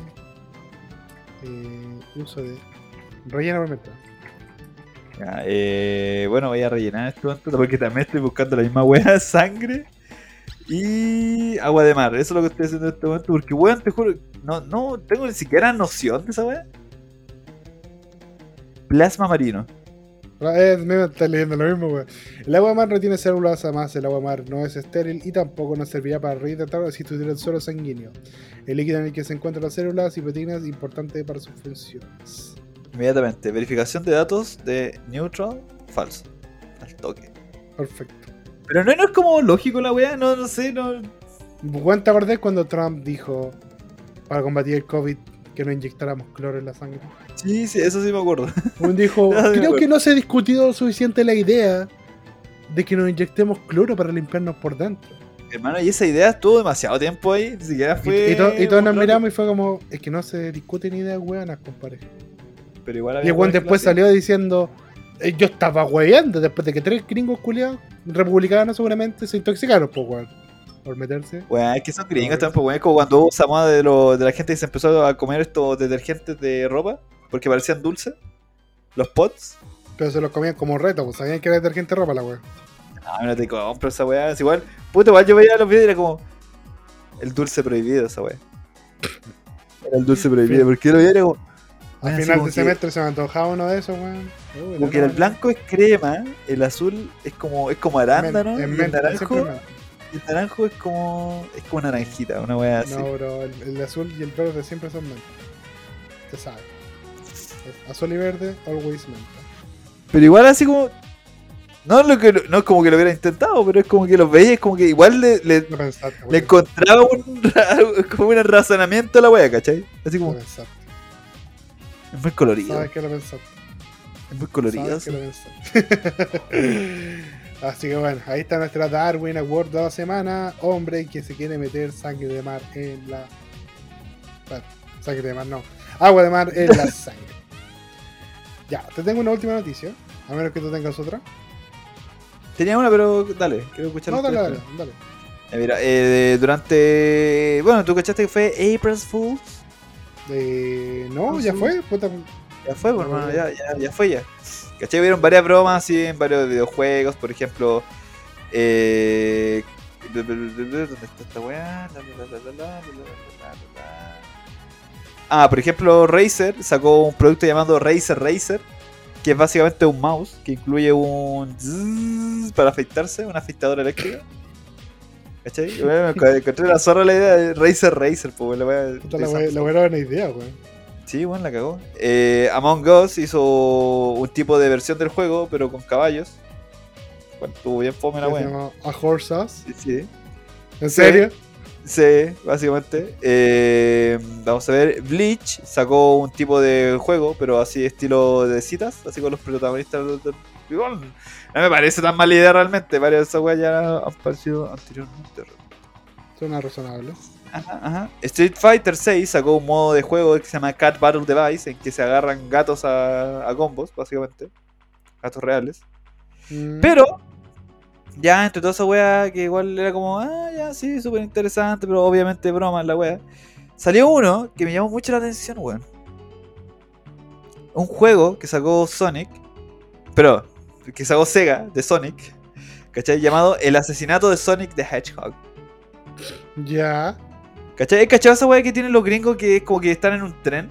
S2: eh, uso de. Rellena por.
S1: Ya, eh, bueno, voy a rellenar esto antes porque también estoy buscando la misma weá, sangre y agua de mar. Eso es lo que estoy haciendo en este momento. Porque, weón, te juro, no, no tengo ni siquiera noción de esa weá. Plasma marino.
S2: Eh, me estás leyendo lo mismo, weón. El agua de mar no tiene células, además el agua de mar no es estéril y tampoco nos servirá para rehidratar o sustituir el suelo sanguíneo. El líquido en el que se encuentran las células y proteínas es importante para sus funciones.
S1: Inmediatamente, verificación de datos de neutral, falso. Al toque.
S2: Perfecto.
S1: Pero no, no es como lógico la weá, no, no sé, no.
S2: ¿Cuánto te acordás cuando Trump dijo para combatir el COVID que no inyectáramos cloro en la sangre?
S1: Sí, sí, eso sí me acuerdo.
S2: Un dijo, creo
S1: acuerdo.
S2: que no se ha discutido lo suficiente la idea de que nos inyectemos cloro para limpiarnos por dentro.
S1: Hermano, y esa idea estuvo demasiado tiempo ahí, ni siquiera
S2: Y,
S1: fue.
S2: y to- y todos nos miramos y fue como, es que no se discute ni ideas hueonas, compadre.
S1: Pero igual
S2: Y
S1: había weas que
S2: después salió diciendo, eh, yo estaba hueveando después de que tres gringos culiados, republicanos seguramente, se intoxicaron, pues weón, por meterse.
S1: Weón, es que son gringos también, pues, weón. Es como cuando hubo esa moda de, lo, de la gente que se empezó a comer estos detergentes de ropa porque parecían dulces. Los pots.
S2: Pero se los comían como reto, pues sabían que era detergente de ropa la weón.
S1: Ah, no te compro esa weá. Es igual, puta, igual yo veía los videos y era como. El dulce prohibido, esa weá. Era el dulce prohibido, porque yo lo veía y era como.
S2: Al
S1: weón, así
S2: final de
S1: que-
S2: semestre se me antojaba uno de esos, weón. Uy,
S1: Como que el blanco es crema, el azul es como, es como arándano,
S2: Men-
S1: el naranjo el naranjo es como. Es como naranjita, una wea así.
S2: No, bro, el, el azul y el verde siempre son menta. Se sabe. Azul y verde, always menta.
S1: Pero igual así como. No es, lo que, no es como que lo hubiera intentado, pero es como que los veía, es como que igual le, le,
S2: No pensaste,
S1: le
S2: güey.
S1: encontraba un, como un razonamiento a la wea, ¿cachai? Así como. Es muy colorido.
S2: Sabes que lo pensaste.
S1: Es muy colorido.
S2: Sabes que lo. Así que bueno, ahí está nuestra Darwin Award de la semana. Hombre que se quiere meter sangre de mar en la. Bueno, sangre de mar, no. Agua de mar en la sangre. Ya, te tengo una última noticia. A menos que tú tengas otra.
S1: Tenía una, pero dale, quiero escuchar
S2: No, dale, dale, dale.
S1: Eh, mira, eh, durante. Bueno, tú cachaste que fue April's Fools.
S2: Eh, no, ya fue, puta.
S1: Ya fue, hermano, ya, ya, ya fue ya. ¿Cachai? Vieron varias bromas así en varios videojuegos, por ejemplo. Eh, ¿Dónde está esta weá? Ah, por ejemplo, Razer sacó un producto llamado Razer Razer, que es básicamente un mouse que incluye un para afeitarse, una afeitadora eléctrica. ¿Cachai? Bueno, me encontré la zorra la idea de Razer Razer, pues la weá.
S2: la wea era buena idea, weón.
S1: Sí, bueno, la cagó. Eh, Among Us hizo un tipo de versión del juego, pero con caballos. Bueno, estuvo bien fome la
S2: llama A Horse Us.
S1: Sí, sí.
S2: ¿En serio?
S1: Sí, básicamente. Eh, vamos a ver. Bleach sacó un tipo de juego, pero así estilo de citas, así con los protagonistas No me parece tan mala idea realmente. Varias de esas weas ya han parecido anteriormente.
S2: Suena razonable.
S1: Ajá, ajá. Street Fighter 6 sacó un modo de juego que se llama Cat Battle Device, en que se agarran gatos a, a combos, básicamente. Gatos reales.
S2: Mm.
S1: Pero, ya entre toda esa wea que igual era como, ah, ya sí, súper interesante, pero obviamente broma en la wea. Salió uno que me llamó mucho la atención, weón. Un juego que sacó Sonic, pero que sacó Sega de Sonic, ¿cachai? Llamado El asesinato de Sonic the Hedgehog.
S2: Ya.
S1: ¿Cachai? ¿Cachai esa wea que tienen los gringos que es como que están en un tren?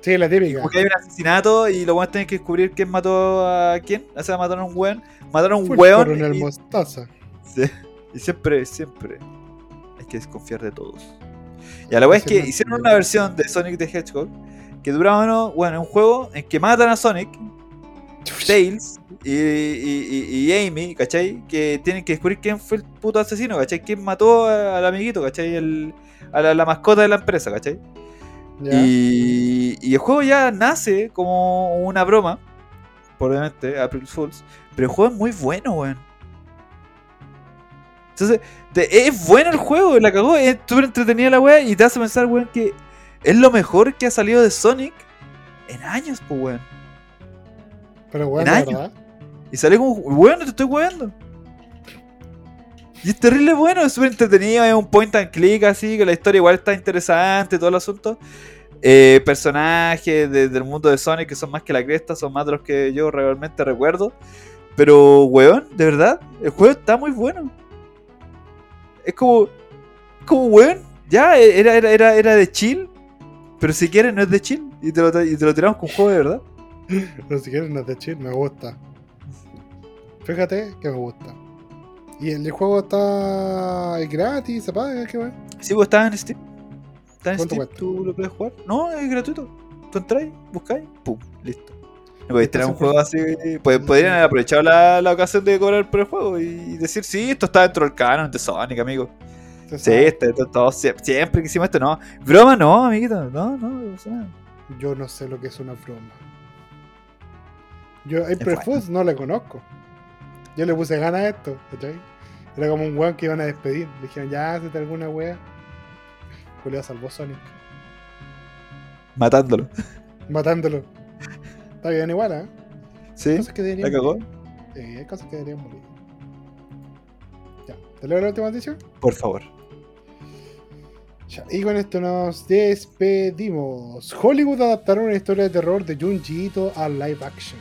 S2: Sí, la típica.
S1: Porque hay un asesinato y los weones tienen que descubrir quién mató a quién. O sea, mataron a un weón. Mataron a un
S2: el
S1: weón. y-
S2: Mostaza.
S1: Sí. Y siempre, siempre hay que desconfiar de todos. Y a la wea es que hicieron una versión de Sonic the Hedgehog que duraba, ¿no? bueno, un juego en que matan a Sonic, Tails y, y- y- y Amy, ¿cachai? Que tienen que descubrir quién fue el puto asesino, ¿cachai? ¿Quién mató al amiguito, ¿cachai? El- a la, la mascota de la empresa, ¿cachai? Y, y el juego ya nace como una broma, probablemente, April Fools, pero el juego es muy bueno, weón. Entonces, te- es bueno el juego, la cagó, es súper entretenida la weá y te hace pensar, weón, que es lo mejor que ha salido de Sonic en años, pues, weón.
S2: Pero bueno,
S1: en
S2: verdad.
S1: Y sale como, weón, te estoy weando. Y es terrible bueno, es súper entretenido, es un point and click así, que la historia igual está interesante, todo el asunto. Eh, personajes de- del mundo de Sonic que son más que la cresta, son más de los que yo realmente recuerdo. Pero, weón, de verdad, el juego está muy bueno. Es como, como weón, ya era, era, era, era de chill, pero si quieres no es de chill. Y te lo, y te lo tiramos con un juego de verdad.
S2: Pero si quieres no te chill, me gusta. Fíjate que me gusta. Y el juego está gratis, se paga, qué bueno.
S1: Sí, pues estaba en Steam. Está en
S2: ¿Cuánto
S1: Steam, tú lo puedes jugar. No, es gratuito. Tú entráis, buscáis, pum, listo. Podéis tener un juego así. Pues, podrían haber aprovechado la, la ocasión de cobrar por el juego y decir, sí, esto está dentro del canon de Sonic, amigo. Sí,
S2: sabe.
S1: este, esto, todo, siempre, siempre que hicimos esto, no. Broma, no, amiguito. No, no, no.
S2: Yo no sé lo que es una broma. Yo
S1: bueno.
S2: Fools no le conozco. Yo le puse ganas a esto, ¿cachai? Era como un weón que iban a despedir. Le dijeron, ya, hazte alguna wea. Julio salvó Sonic.
S1: Matándolo.
S2: Matándolo. Está bien igual, ¿eh?
S1: Sí,
S2: Cosas que
S1: la
S2: deberían
S1: cagó.
S2: morir. Sí, hay cosas que deberían morir. Ya, ¿te leo la última noticia?
S1: Por favor.
S2: Ya, y con esto nos despedimos. Hollywood adaptará una historia de terror de Junji Ito a live action.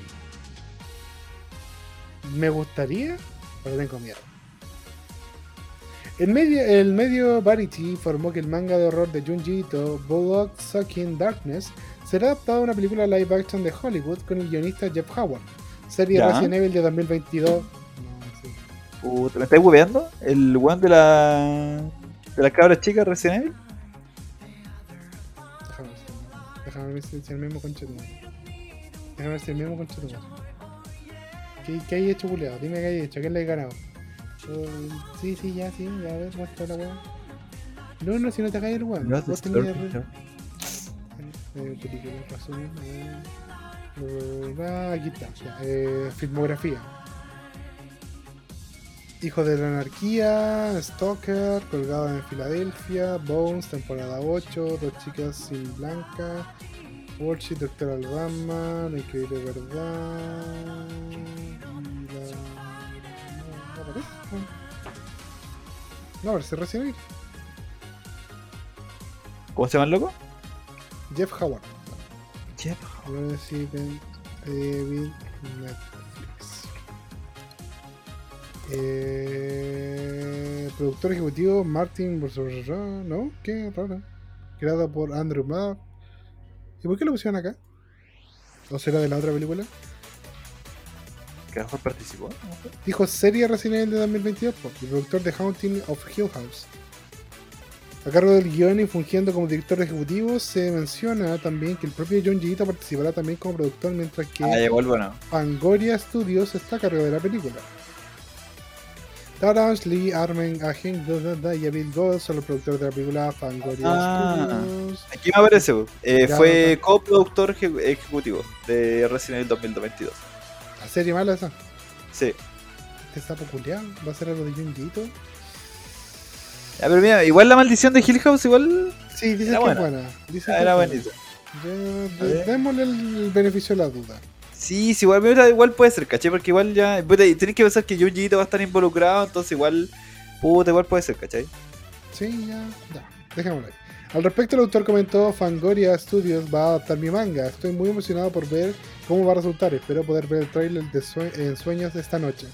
S2: Me gustaría, pero tengo miedo. El medio, el medio Variety informó que el manga de horror de Junji Ito, Bullock Sucking Darkness, será adaptado a una película live action de Hollywood con el guionista Jeff Howard. Serie
S1: Ya.
S2: Resident Evil de 2022. No, sí.
S1: Puta, ¿Me estáis hueveando? ¿El weón de la. de las cabras chicas Resident Evil?
S2: Déjame ver, si- déjame ver si si el mismo conchetumare. Déjame ver si el mismo conchetumare. ¿Qué, ¿Qué hay hecho, culiado? Dime qué hay hecho, ¿a quién le he ganado? Sí, sí, ya, sí, ya, a ver, muestra la weá. No, no, si no te caes el weón.
S1: No,
S2: Vos tenías eh, película, ah, aquí está, eh, filmografía. Hijo de la Anarquía, Stalker, Colgado en Filadelfia, Bones, temporada 8, Dos chicas sin blanca, Worship, Doctor Alabama, La increíble verdad. La... No, recién ahí.
S1: ¿Cómo se llama el loco?
S2: Jeff Howard.
S1: Jeff.
S2: Resident Evil Netflix. Eh, productor ejecutivo Martin ¿no? Qué raro. Creado por Andrew Mapp. ¿Y por qué lo pusieron acá? ¿O será de la otra película?
S1: Que mejor participó.
S2: Dijo serie Resident Evil de 2022, po, el productor de Haunting of Hill House. A cargo del guion y fungiendo como director ejecutivo, se menciona también que el propio John Gita participará también como productor, mientras que
S1: Ah, bueno.
S2: Fangoria Studios está a cargo de la película. Terrence Lee, Armen Agent da, da, da, y Bill Gold son los productores de la película Fangoria
S1: Ah.
S2: Studios.
S1: Aquí me aparece. Eh, fue coproductor eje- ejecutivo de Resident Evil 2022.
S2: Serie mala esa.
S1: Sí.
S2: Este sapo culiao. Va a ser algo de John Gito.
S1: Ya, pero mira, igual la maldición de Hill House, igual
S2: Sí, dicen que
S1: buena.
S2: es buena. Dicen
S1: ah,
S2: que
S1: era buenísima.
S2: Démosle el beneficio de la duda.
S1: Sí, sí, igual, mira, igual puede ser, ¿cachai? Porque igual ya. Tenés que pensar que Junji Ito va a estar involucrado, entonces igual. Puta, igual puede ser, ¿cachai?
S2: Sí, ya, ya, dejémoslo ahí. Al respecto, el autor comentó: Fangoria Studios va a adaptar mi manga. Estoy muy emocionado por ver cómo va a resultar. Espero poder ver el trailer de sue- en esta noche.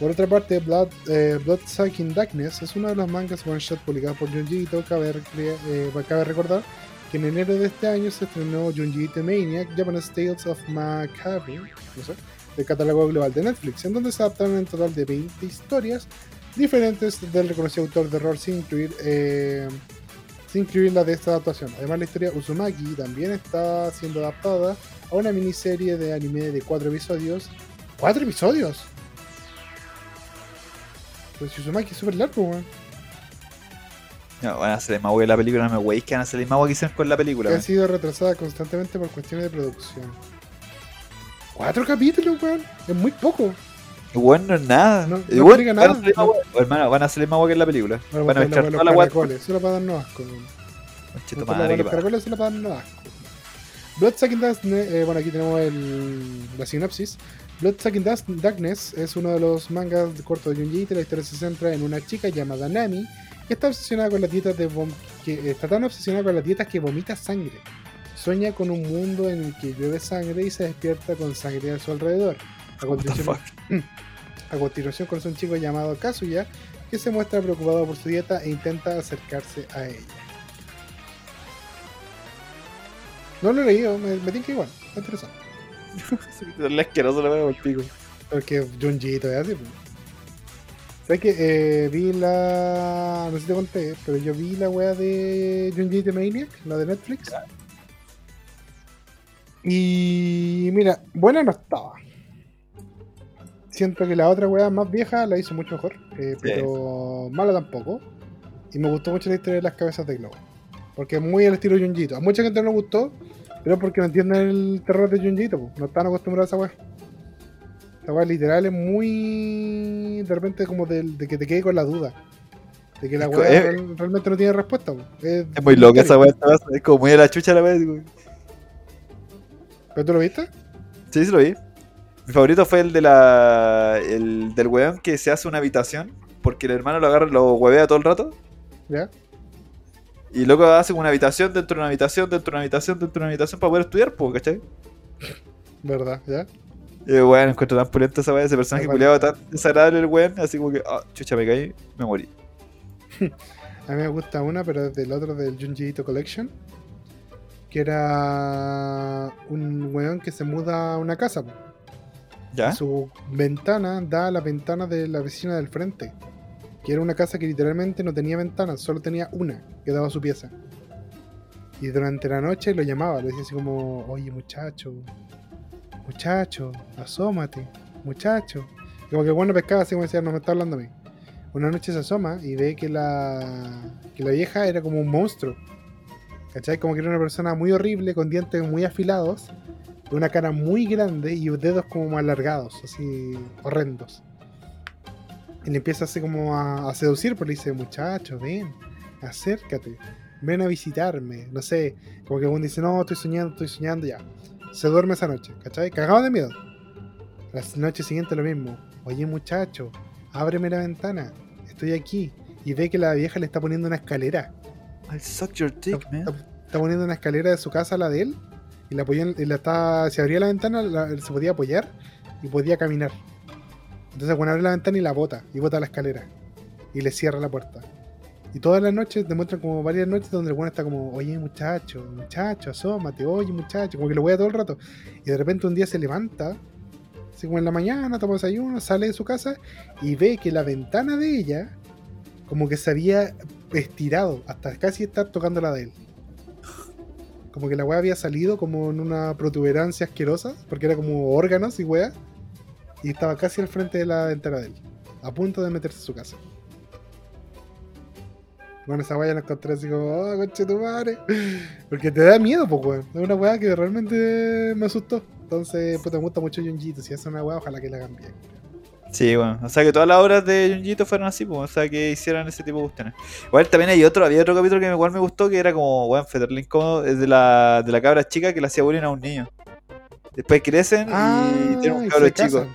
S2: Por otra parte, Blood, eh, Bloodsucking Darkness es uno de los mangas one shot publicados por Junji Ito. Cabe, eh, cabe recordar que en enero de este año se estrenó Junji Ito Maniac Japanese Tales of Macabre, no del catálogo global de Netflix, en donde se adaptaron en total de 20 historias diferentes del reconocido autor de horror sin incluir, eh, sin incluir la de esta adaptación. Además, la historia Uzumaki también está siendo adaptada a una miniserie de anime de 4 episodios. ¿4 episodios? Pues Uzumaki es súper largo, weón.
S1: No, van a hacer más que la película, no me weis que van a hacer más que hicieron con la película.
S2: Que ha sido retrasada constantemente por cuestiones de producción. ¿Cuatro capítulos, weón? Es muy poco.
S1: Igual no es nada.
S2: No- no explica
S1: van a
S2: nada.
S1: más weas. Hermano, van a salir más weas que en la película.
S2: Bueno,
S1: Van a mezclar
S2: la
S1: toda la.
S2: Solo para darnos asco, la
S1: madre,
S2: los caracoles solo para darnos asco. Bloodsucking Darkness, eh, bueno, aquí tenemos el, la sinopsis. Bloodsucking Dark- Darkness es uno de los mangas de corto de Junji Ito. La historia se centra en una chica llamada Nami que está obsesionada con las dietas de que está tan obsesionada con las dietas que vomita sangre. Sueña con un mundo en el que llueve sangre y se despierta con sangre a su alrededor. A
S1: the
S2: continuación,
S1: fuck?
S2: a continuación conoce un chico llamado Kazuya que se muestra preocupado por su dieta e intenta acercarse a ella. No lo he leído, me, me tinca igual, está interesante.
S1: Es asqueroso wea por el pico.
S2: Porque Junjito es así, pues. ¿Sabes que eh, vi la. No sé si te conté, pero yo vi la wea de Junjito Maniac, la de Netflix. Y mira, buena no estaba. Siento que la otra wea más vieja la hizo mucho mejor, eh, pero mala tampoco. Y me gustó mucho la historia de las cabezas de globo. Porque es muy al estilo Junjito. A mucha gente no le gustó, pero porque no entienden el terror de Junjito, no están acostumbrados a esa wea. Esa weá literal es muy. De repente, como de, de que te quede con la duda. De que la weá realmente no tiene respuesta. Es,
S1: Es muy loca esa wea, Es como muy a la chucha la digo.
S2: ¿Pero tú lo viste?
S1: Sí, sí lo vi. Mi favorito fue el de la. el del weón que se hace una habitación. Porque el hermano lo agarra, lo huevea todo el rato.
S2: ¿Ya?
S1: Y luego hace una habitación dentro de una habitación, dentro de una habitación, dentro de una habitación para poder estudiar, pues, ¿cachai?
S2: ¿Verdad? ¿Ya?
S1: Y bueno, encuentro tan pulento esa weá, ese personaje
S2: bueno.
S1: culiado tan desagradable el weón, así como que, ah, chucha, me caí, me morí.
S2: A mí me gusta una, pero es del otro del Junji Ito Collection. Que era un weón que se muda a una casa. Su ventana da a la ventana de la vecina del frente. Que era una casa que literalmente no tenía ventanas, solo tenía una que daba su pieza. Y durante la noche lo llamaba, le decía así como, oye muchacho, muchacho, asómate, muchacho. Y como que bueno pescaba así como decía, no me está hablando a mí. Una noche se asoma y ve que la, que la vieja era como un monstruo. ¿Cachai? Como que era una persona muy horrible, con dientes muy afilados, una cara muy grande y dedos como alargados, así horrendos. Y le empieza así como a, a seducir, pero le dice, muchacho, ven, acércate, ven a visitarme. No sé, como que uno dice, no, estoy soñando, estoy soñando, ya. Se duerme esa noche, ¿cachai? Cagado de miedo. La noche siguiente lo mismo. Oye, muchacho, ábreme la ventana, estoy aquí. Y ve que la vieja le está poniendo una escalera.
S1: I'll suck your dick, man.
S2: está- está poniendo una escalera de su casa a la de él. Y la apoyó la está. Si abría la ventana, se podía apoyar y podía caminar. Entonces, bueno, abre la ventana y la bota. Y bota la escalera. Y le cierra la puerta. Y todas las noches demuestran como varias noches donde el bueno está como, oye muchacho, muchacho, asómate, oye muchacho, como que lo voy a todo el rato. Y de repente un día se levanta, así como en la mañana, toma desayuno, sale de su casa y ve que la ventana de ella como que se había estirado hasta casi estar tocando la de él. Como que la weá había salido como en una protuberancia asquerosa, porque era como órganos y weá, y estaba casi al frente de la ventana de él, a punto de meterse a su casa. Bueno, esa weá la encontré así como, oh, conche tu madre. Porque te da miedo, pues, weón. Es una weá que realmente me asustó. Entonces, pues me gusta mucho Junjito. Si es una weá, ojalá que la hagan bien.
S1: Sí, bueno. O sea que todas las obras de Junjito fueron así, pues. O sea que hicieran ese tipo de cuestiones. Igual también hay otro, había otro capítulo que igual me gustó que era como, weón, Fetterling como es de la, de la cabra chica que le hacía bullying a un niño. Después crecen y tienen un cabro chico.
S2: casan.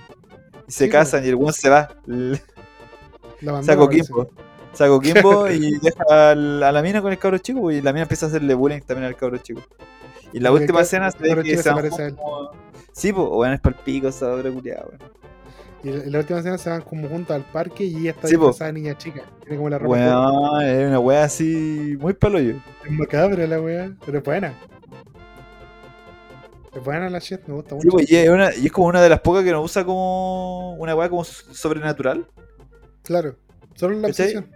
S1: Y se
S2: Sí,
S1: casan y el weón se va.
S2: La
S1: Saco. Kimbo. Saco Kimbo y deja a la mina con el cabro chico pues, y la mina empieza a hacerle bullying también al cabro chico. Y la
S2: Porque
S1: última
S2: el
S1: escena se ve que se
S2: se
S1: van
S2: parece a él.
S1: como- Sí, pues, weón, es palpico esa obra culiada, weón.
S2: Y en la última escena se van como juntos al parque y ella está
S1: Sí, po.
S2: disfrazada de niña chica. Tiene como la ropa.
S1: Weón, es una wea así muy palo yo.
S2: Es macabra la weá, pero es buena. Es buena la shit, me gusta mucho.
S1: Sí, pues, y, es una- y es como una de las pocas que nos usa como una weá como sobrenatural.
S2: Claro, solo la
S1: ¿Cachai?
S2: obsesión.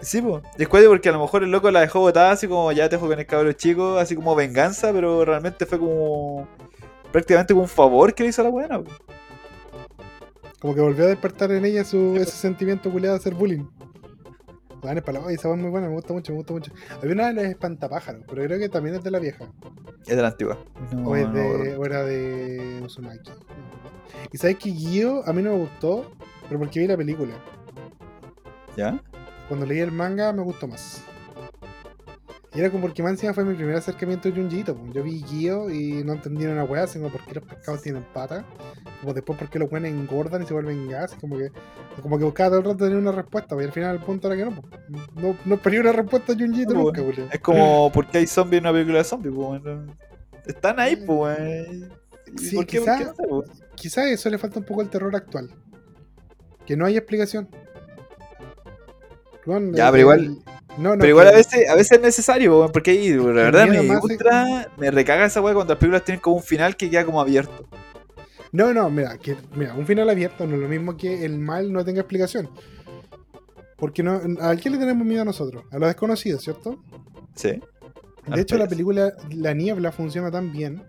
S1: Sí, pues. Después porque a lo mejor el loco la dejó botada así como ya te dejo con el cabro chico, así como venganza, pero realmente fue como prácticamente como un favor que le hizo a la buena. pues.
S2: Como que volvió a despertar en ella su, ese sentimiento culiado de hacer bullying. Vale, para la Ay, esa es muy buena, me gusta mucho, me gusta mucho. Había una de las espantapájaros, pero creo que también es de la vieja.
S1: Es de la antigua. No,
S2: o, es de,
S1: no.
S2: o era de Uzumaki. Y sabes que Gio a mí no me gustó, pero porque vi la película.
S1: ¿Ya?
S2: Cuando leí el manga me gustó más. Y era como porque más encima fue mi primer acercamiento a Junjito. Yo vi Gio y no entendí una weá, sino por qué los pescados tienen pata. Como después por qué los buenos engordan y se vuelven gas. Como que, como que buscaba todo el rato tener una respuesta. Y al final el punto era que no. No, no esperé una respuesta a Junjito
S1: No,
S2: nunca, boludo.
S1: Es como, ¿por qué hay zombies en una película de zombies? pues? Están ahí, pues, weón. ¿Y
S2: Sí,
S1: ¿Por qué?
S2: quizá-
S1: ¿Por qué no sé?
S2: Quizás eso le falta un poco al terror actual. Que no hay explicación. Bueno,
S1: Ya,
S2: el-
S1: pero igual-
S2: el- No, no,
S1: Pero igual a veces, a veces es necesario, weón, porque ahí, la verdad, me
S2: es-
S1: ultra, me recaga esa weá cuando las películas tienen como un final que queda como abierto.
S2: No, no, mira, que, mira, un final abierto no es lo mismo que el mal no tenga explicación. Porque no, ¿a quién le tenemos miedo a nosotros? A lo desconocido, ¿cierto?
S1: Sí.
S2: De hecho, la película La Niebla funciona tan bien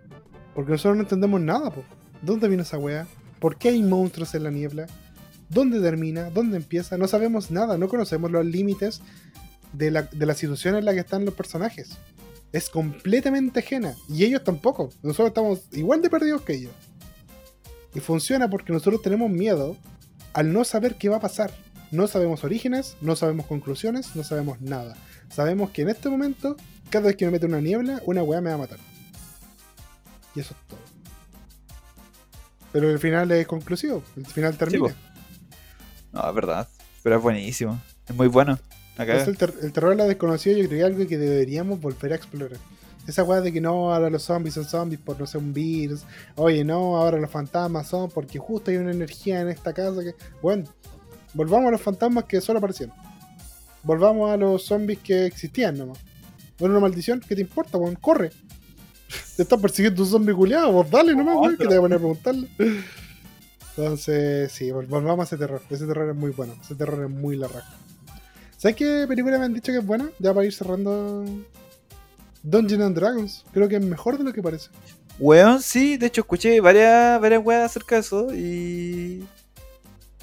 S2: porque nosotros no entendemos nada, po. ¿Dónde vino esa wea? ¿Por qué hay monstruos en la niebla? ¿Dónde termina? ¿Dónde empieza? No sabemos nada, no conocemos los límites de la, de la situación en la que están los personajes. Es completamente ajena. Y ellos tampoco. Nosotros estamos igual de perdidos que ellos. Y funciona porque nosotros tenemos miedo al no saber qué va a pasar. No sabemos orígenes, no sabemos conclusiones, no sabemos nada. Sabemos que en este momento, cada vez que me mete una niebla, una weá me va a matar. Y eso es todo. Pero el final es conclusivo, el final termina.
S1: No, es verdad. Pero es buenísimo. Es muy bueno.
S2: Entonces, el, ter- el terror a la desconocida yo creo que es algo que deberíamos volver a explorar. Esa weá de que no, ahora los zombies son zombies por no ser un virus. Oye, no, ahora los fantasmas son porque justo hay una energía en esta casa que... Bueno, volvamos a los fantasmas que solo aparecían. Volvamos a los zombies que existían nomás. Bueno, una maldición, ¿qué te importa, weón? Corre. Te estás persiguiendo un zombie culiado, vos dale nomás,
S1: No,
S2: weón, que te voy a poner a preguntarle. Entonces, sí, vol- volvamos a ese terror. Ese terror es muy bueno. Ese terror es muy la raja. ¿Sabes qué película me han dicho que es buena? Ya para ir cerrando. Dungeons and Dragons. Creo que es mejor de lo que parece.
S1: Weón, sí, de hecho escuché varias, varias weas acerca de eso y.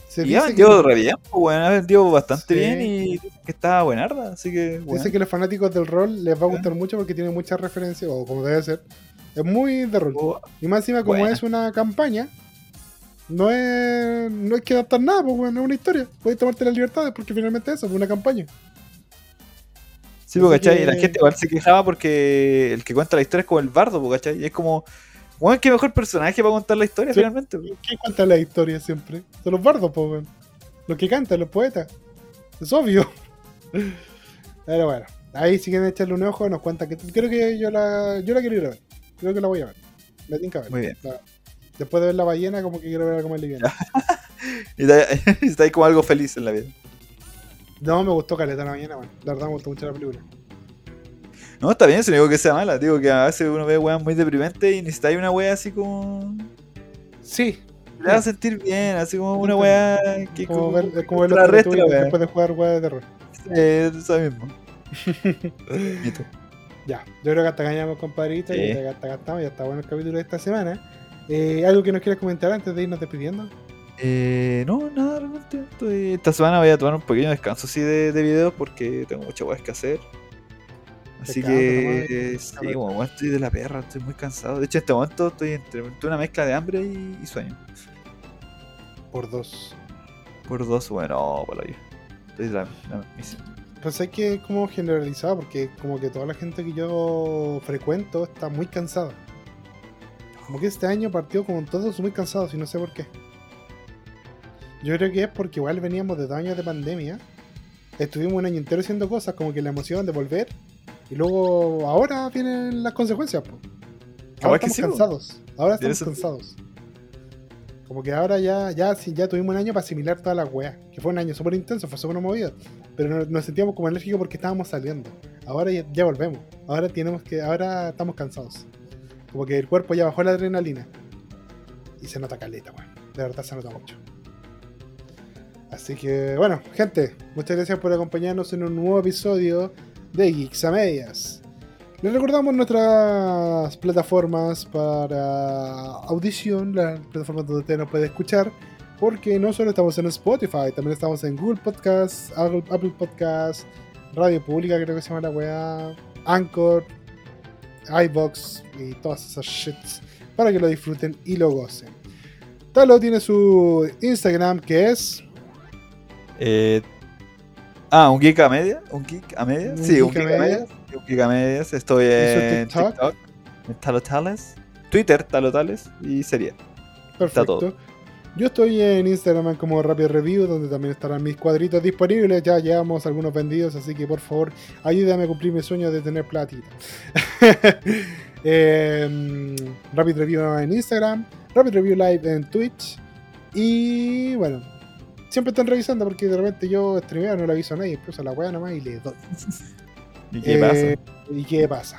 S2: Se
S1: Y ha
S2: dice, que,
S1: vendido re bien, pues, weón, ha vendido bastante
S2: Sí.
S1: bien y que estaba buenarda, así que. weón.
S2: dice que los fanáticos del rol les va a gustar mucho porque tiene muchas referencias, o como debe ser. Es muy de rol.
S1: Oh,
S2: Y más encima, como
S1: Buena.
S2: es una campaña, no es, no hay que adaptar nada, pues, bueno, es una historia. Puedes tomarte las libertades porque finalmente eso, es una campaña.
S1: Sí, porque, ¿cachai? La
S2: que-
S1: gente igual se quejaba porque el que cuenta la historia es como el bardo, porque, ¿cachai? Y es como, weón, qué mejor personaje para contar la historia
S2: Sí.
S1: finalmente. weón.
S2: ¿Quién cuenta la historia siempre? Son los bardos, pues, weón. Los que cantan, los poetas. Es obvio. Pero bueno, ahí si quieren echarle un ojo, nos cuenta que. Creo que yo la, yo la quiero ir a ver. Creo que la voy a ver. Me tinca ver.
S1: Muy bien.
S2: La- después de ver la ballena, como que quiero ver algo más liviano.
S1: Y está, y ahí como algo feliz en la vida.
S2: No, me gustó Caleta la ballena, man. La verdad me gustó mucho la película.
S1: No, está bien, si no digo que sea mala, digo que a veces uno ve weas muy deprimentes y necesita una wea así como.
S2: Sí,
S1: Le va a sentir bien, así como una wea que
S2: como como ver
S1: resta la wea.
S2: después de jugar weá de terror.
S1: Eh, eso mismo. ¿Y?
S2: Ya, yo creo que hasta cañamos, compadrito.
S1: Sí.
S2: Que hasta gastamos, ya está bueno el capítulo de esta semana. Eh, ¿Algo que nos quieras comentar antes de irnos despidiendo?
S1: Eh, no, nada, realmente. Estoy- Esta semana voy a tomar un pequeño descanso así de, de videos porque tengo muchas weas que hacer. Así que
S2: nomás,
S1: sí, como bueno, estoy de la perra, estoy muy cansado. De hecho, en este momento estoy entre, entre una mezcla de hambre y, y sueño.
S2: Por dos.
S1: Por dos, bueno, por ahí. Estoy de la, la misma.
S2: Pues que como generalizado, porque como que toda la gente que yo frecuento está muy cansada. Como que este año partió con todos muy cansados y no sé por qué. Yo creo que es porque igual veníamos de dos años de pandemia. Estuvimos un año entero haciendo cosas como que la emoción de volver. Y luego ahora vienen las consecuencias. po. Ahora
S1: que
S2: estamos
S1: sí,
S2: cansados. Ahora estamos cansados. Como que ahora ya, ya, ya tuvimos un año para asimilar todas las weas. Que fue un año súper intenso, fue súper movido. Pero nos, nos sentíamos como enérgicos porque estábamos saliendo. Ahora ya, ya volvemos. Ahora tenemos que. Ahora estamos cansados. Como que el cuerpo ya bajó la adrenalina. Y se nota caleta, weón. De verdad se nota mucho. Así que, bueno, gente, muchas gracias por acompañarnos en un nuevo episodio de Geeks a Medias. Les recordamos nuestras plataformas para audición, las plataformas donde usted nos puede escuchar, porque no solo estamos en Spotify, también estamos en Google Podcasts, Apple, Podcasts, Radio Pública, creo que se llama la weá, Anchor, iBox y todas esas shits, para que lo disfruten y lo gocen. Talo tiene su Instagram que es
S1: Eh, ah, un geek a media. ¿Un geek a media?
S2: Un
S1: Sí, un
S2: geek a
S1: geek a
S2: medias.
S1: medias. Un geek a medias. Estoy en
S2: TikTok?
S1: TikTok, en Talotales, Twitter, Talotales y sería.
S2: Perfecto.
S1: todo.
S2: Yo estoy en Instagram como Rapid Review, donde también estarán mis cuadritos disponibles. Ya llevamos algunos vendidos, así que por favor, ayúdame a cumplir mi sueño de tener platita. Em, Rapid Review en Instagram, Rapid Review Live en Twitch. Y bueno, siempre están revisando porque de repente yo streameo, no le aviso a nadie, puse la weá nomás y le doy.
S1: ¿Y qué
S2: Eh,
S1: pasa?
S2: ¿Y qué pasa?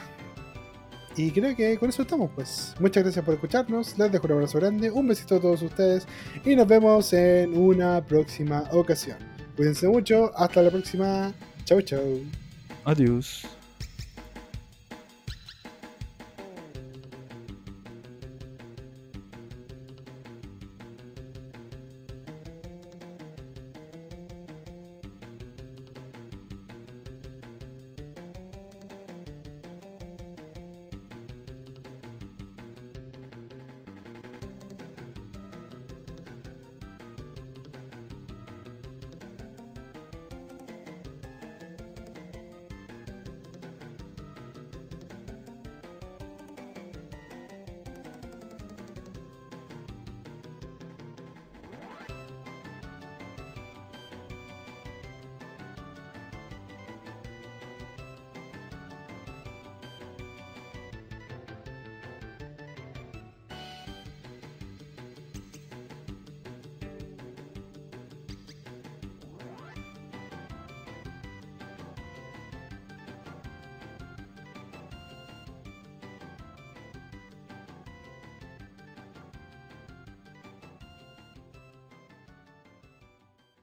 S2: Y creo que con eso estamos, pues. Muchas gracias por escucharnos. Les dejo un abrazo grande, un besito a todos ustedes y nos vemos en una próxima ocasión. Cuídense mucho, hasta la próxima. Chau, chau.
S1: Adiós.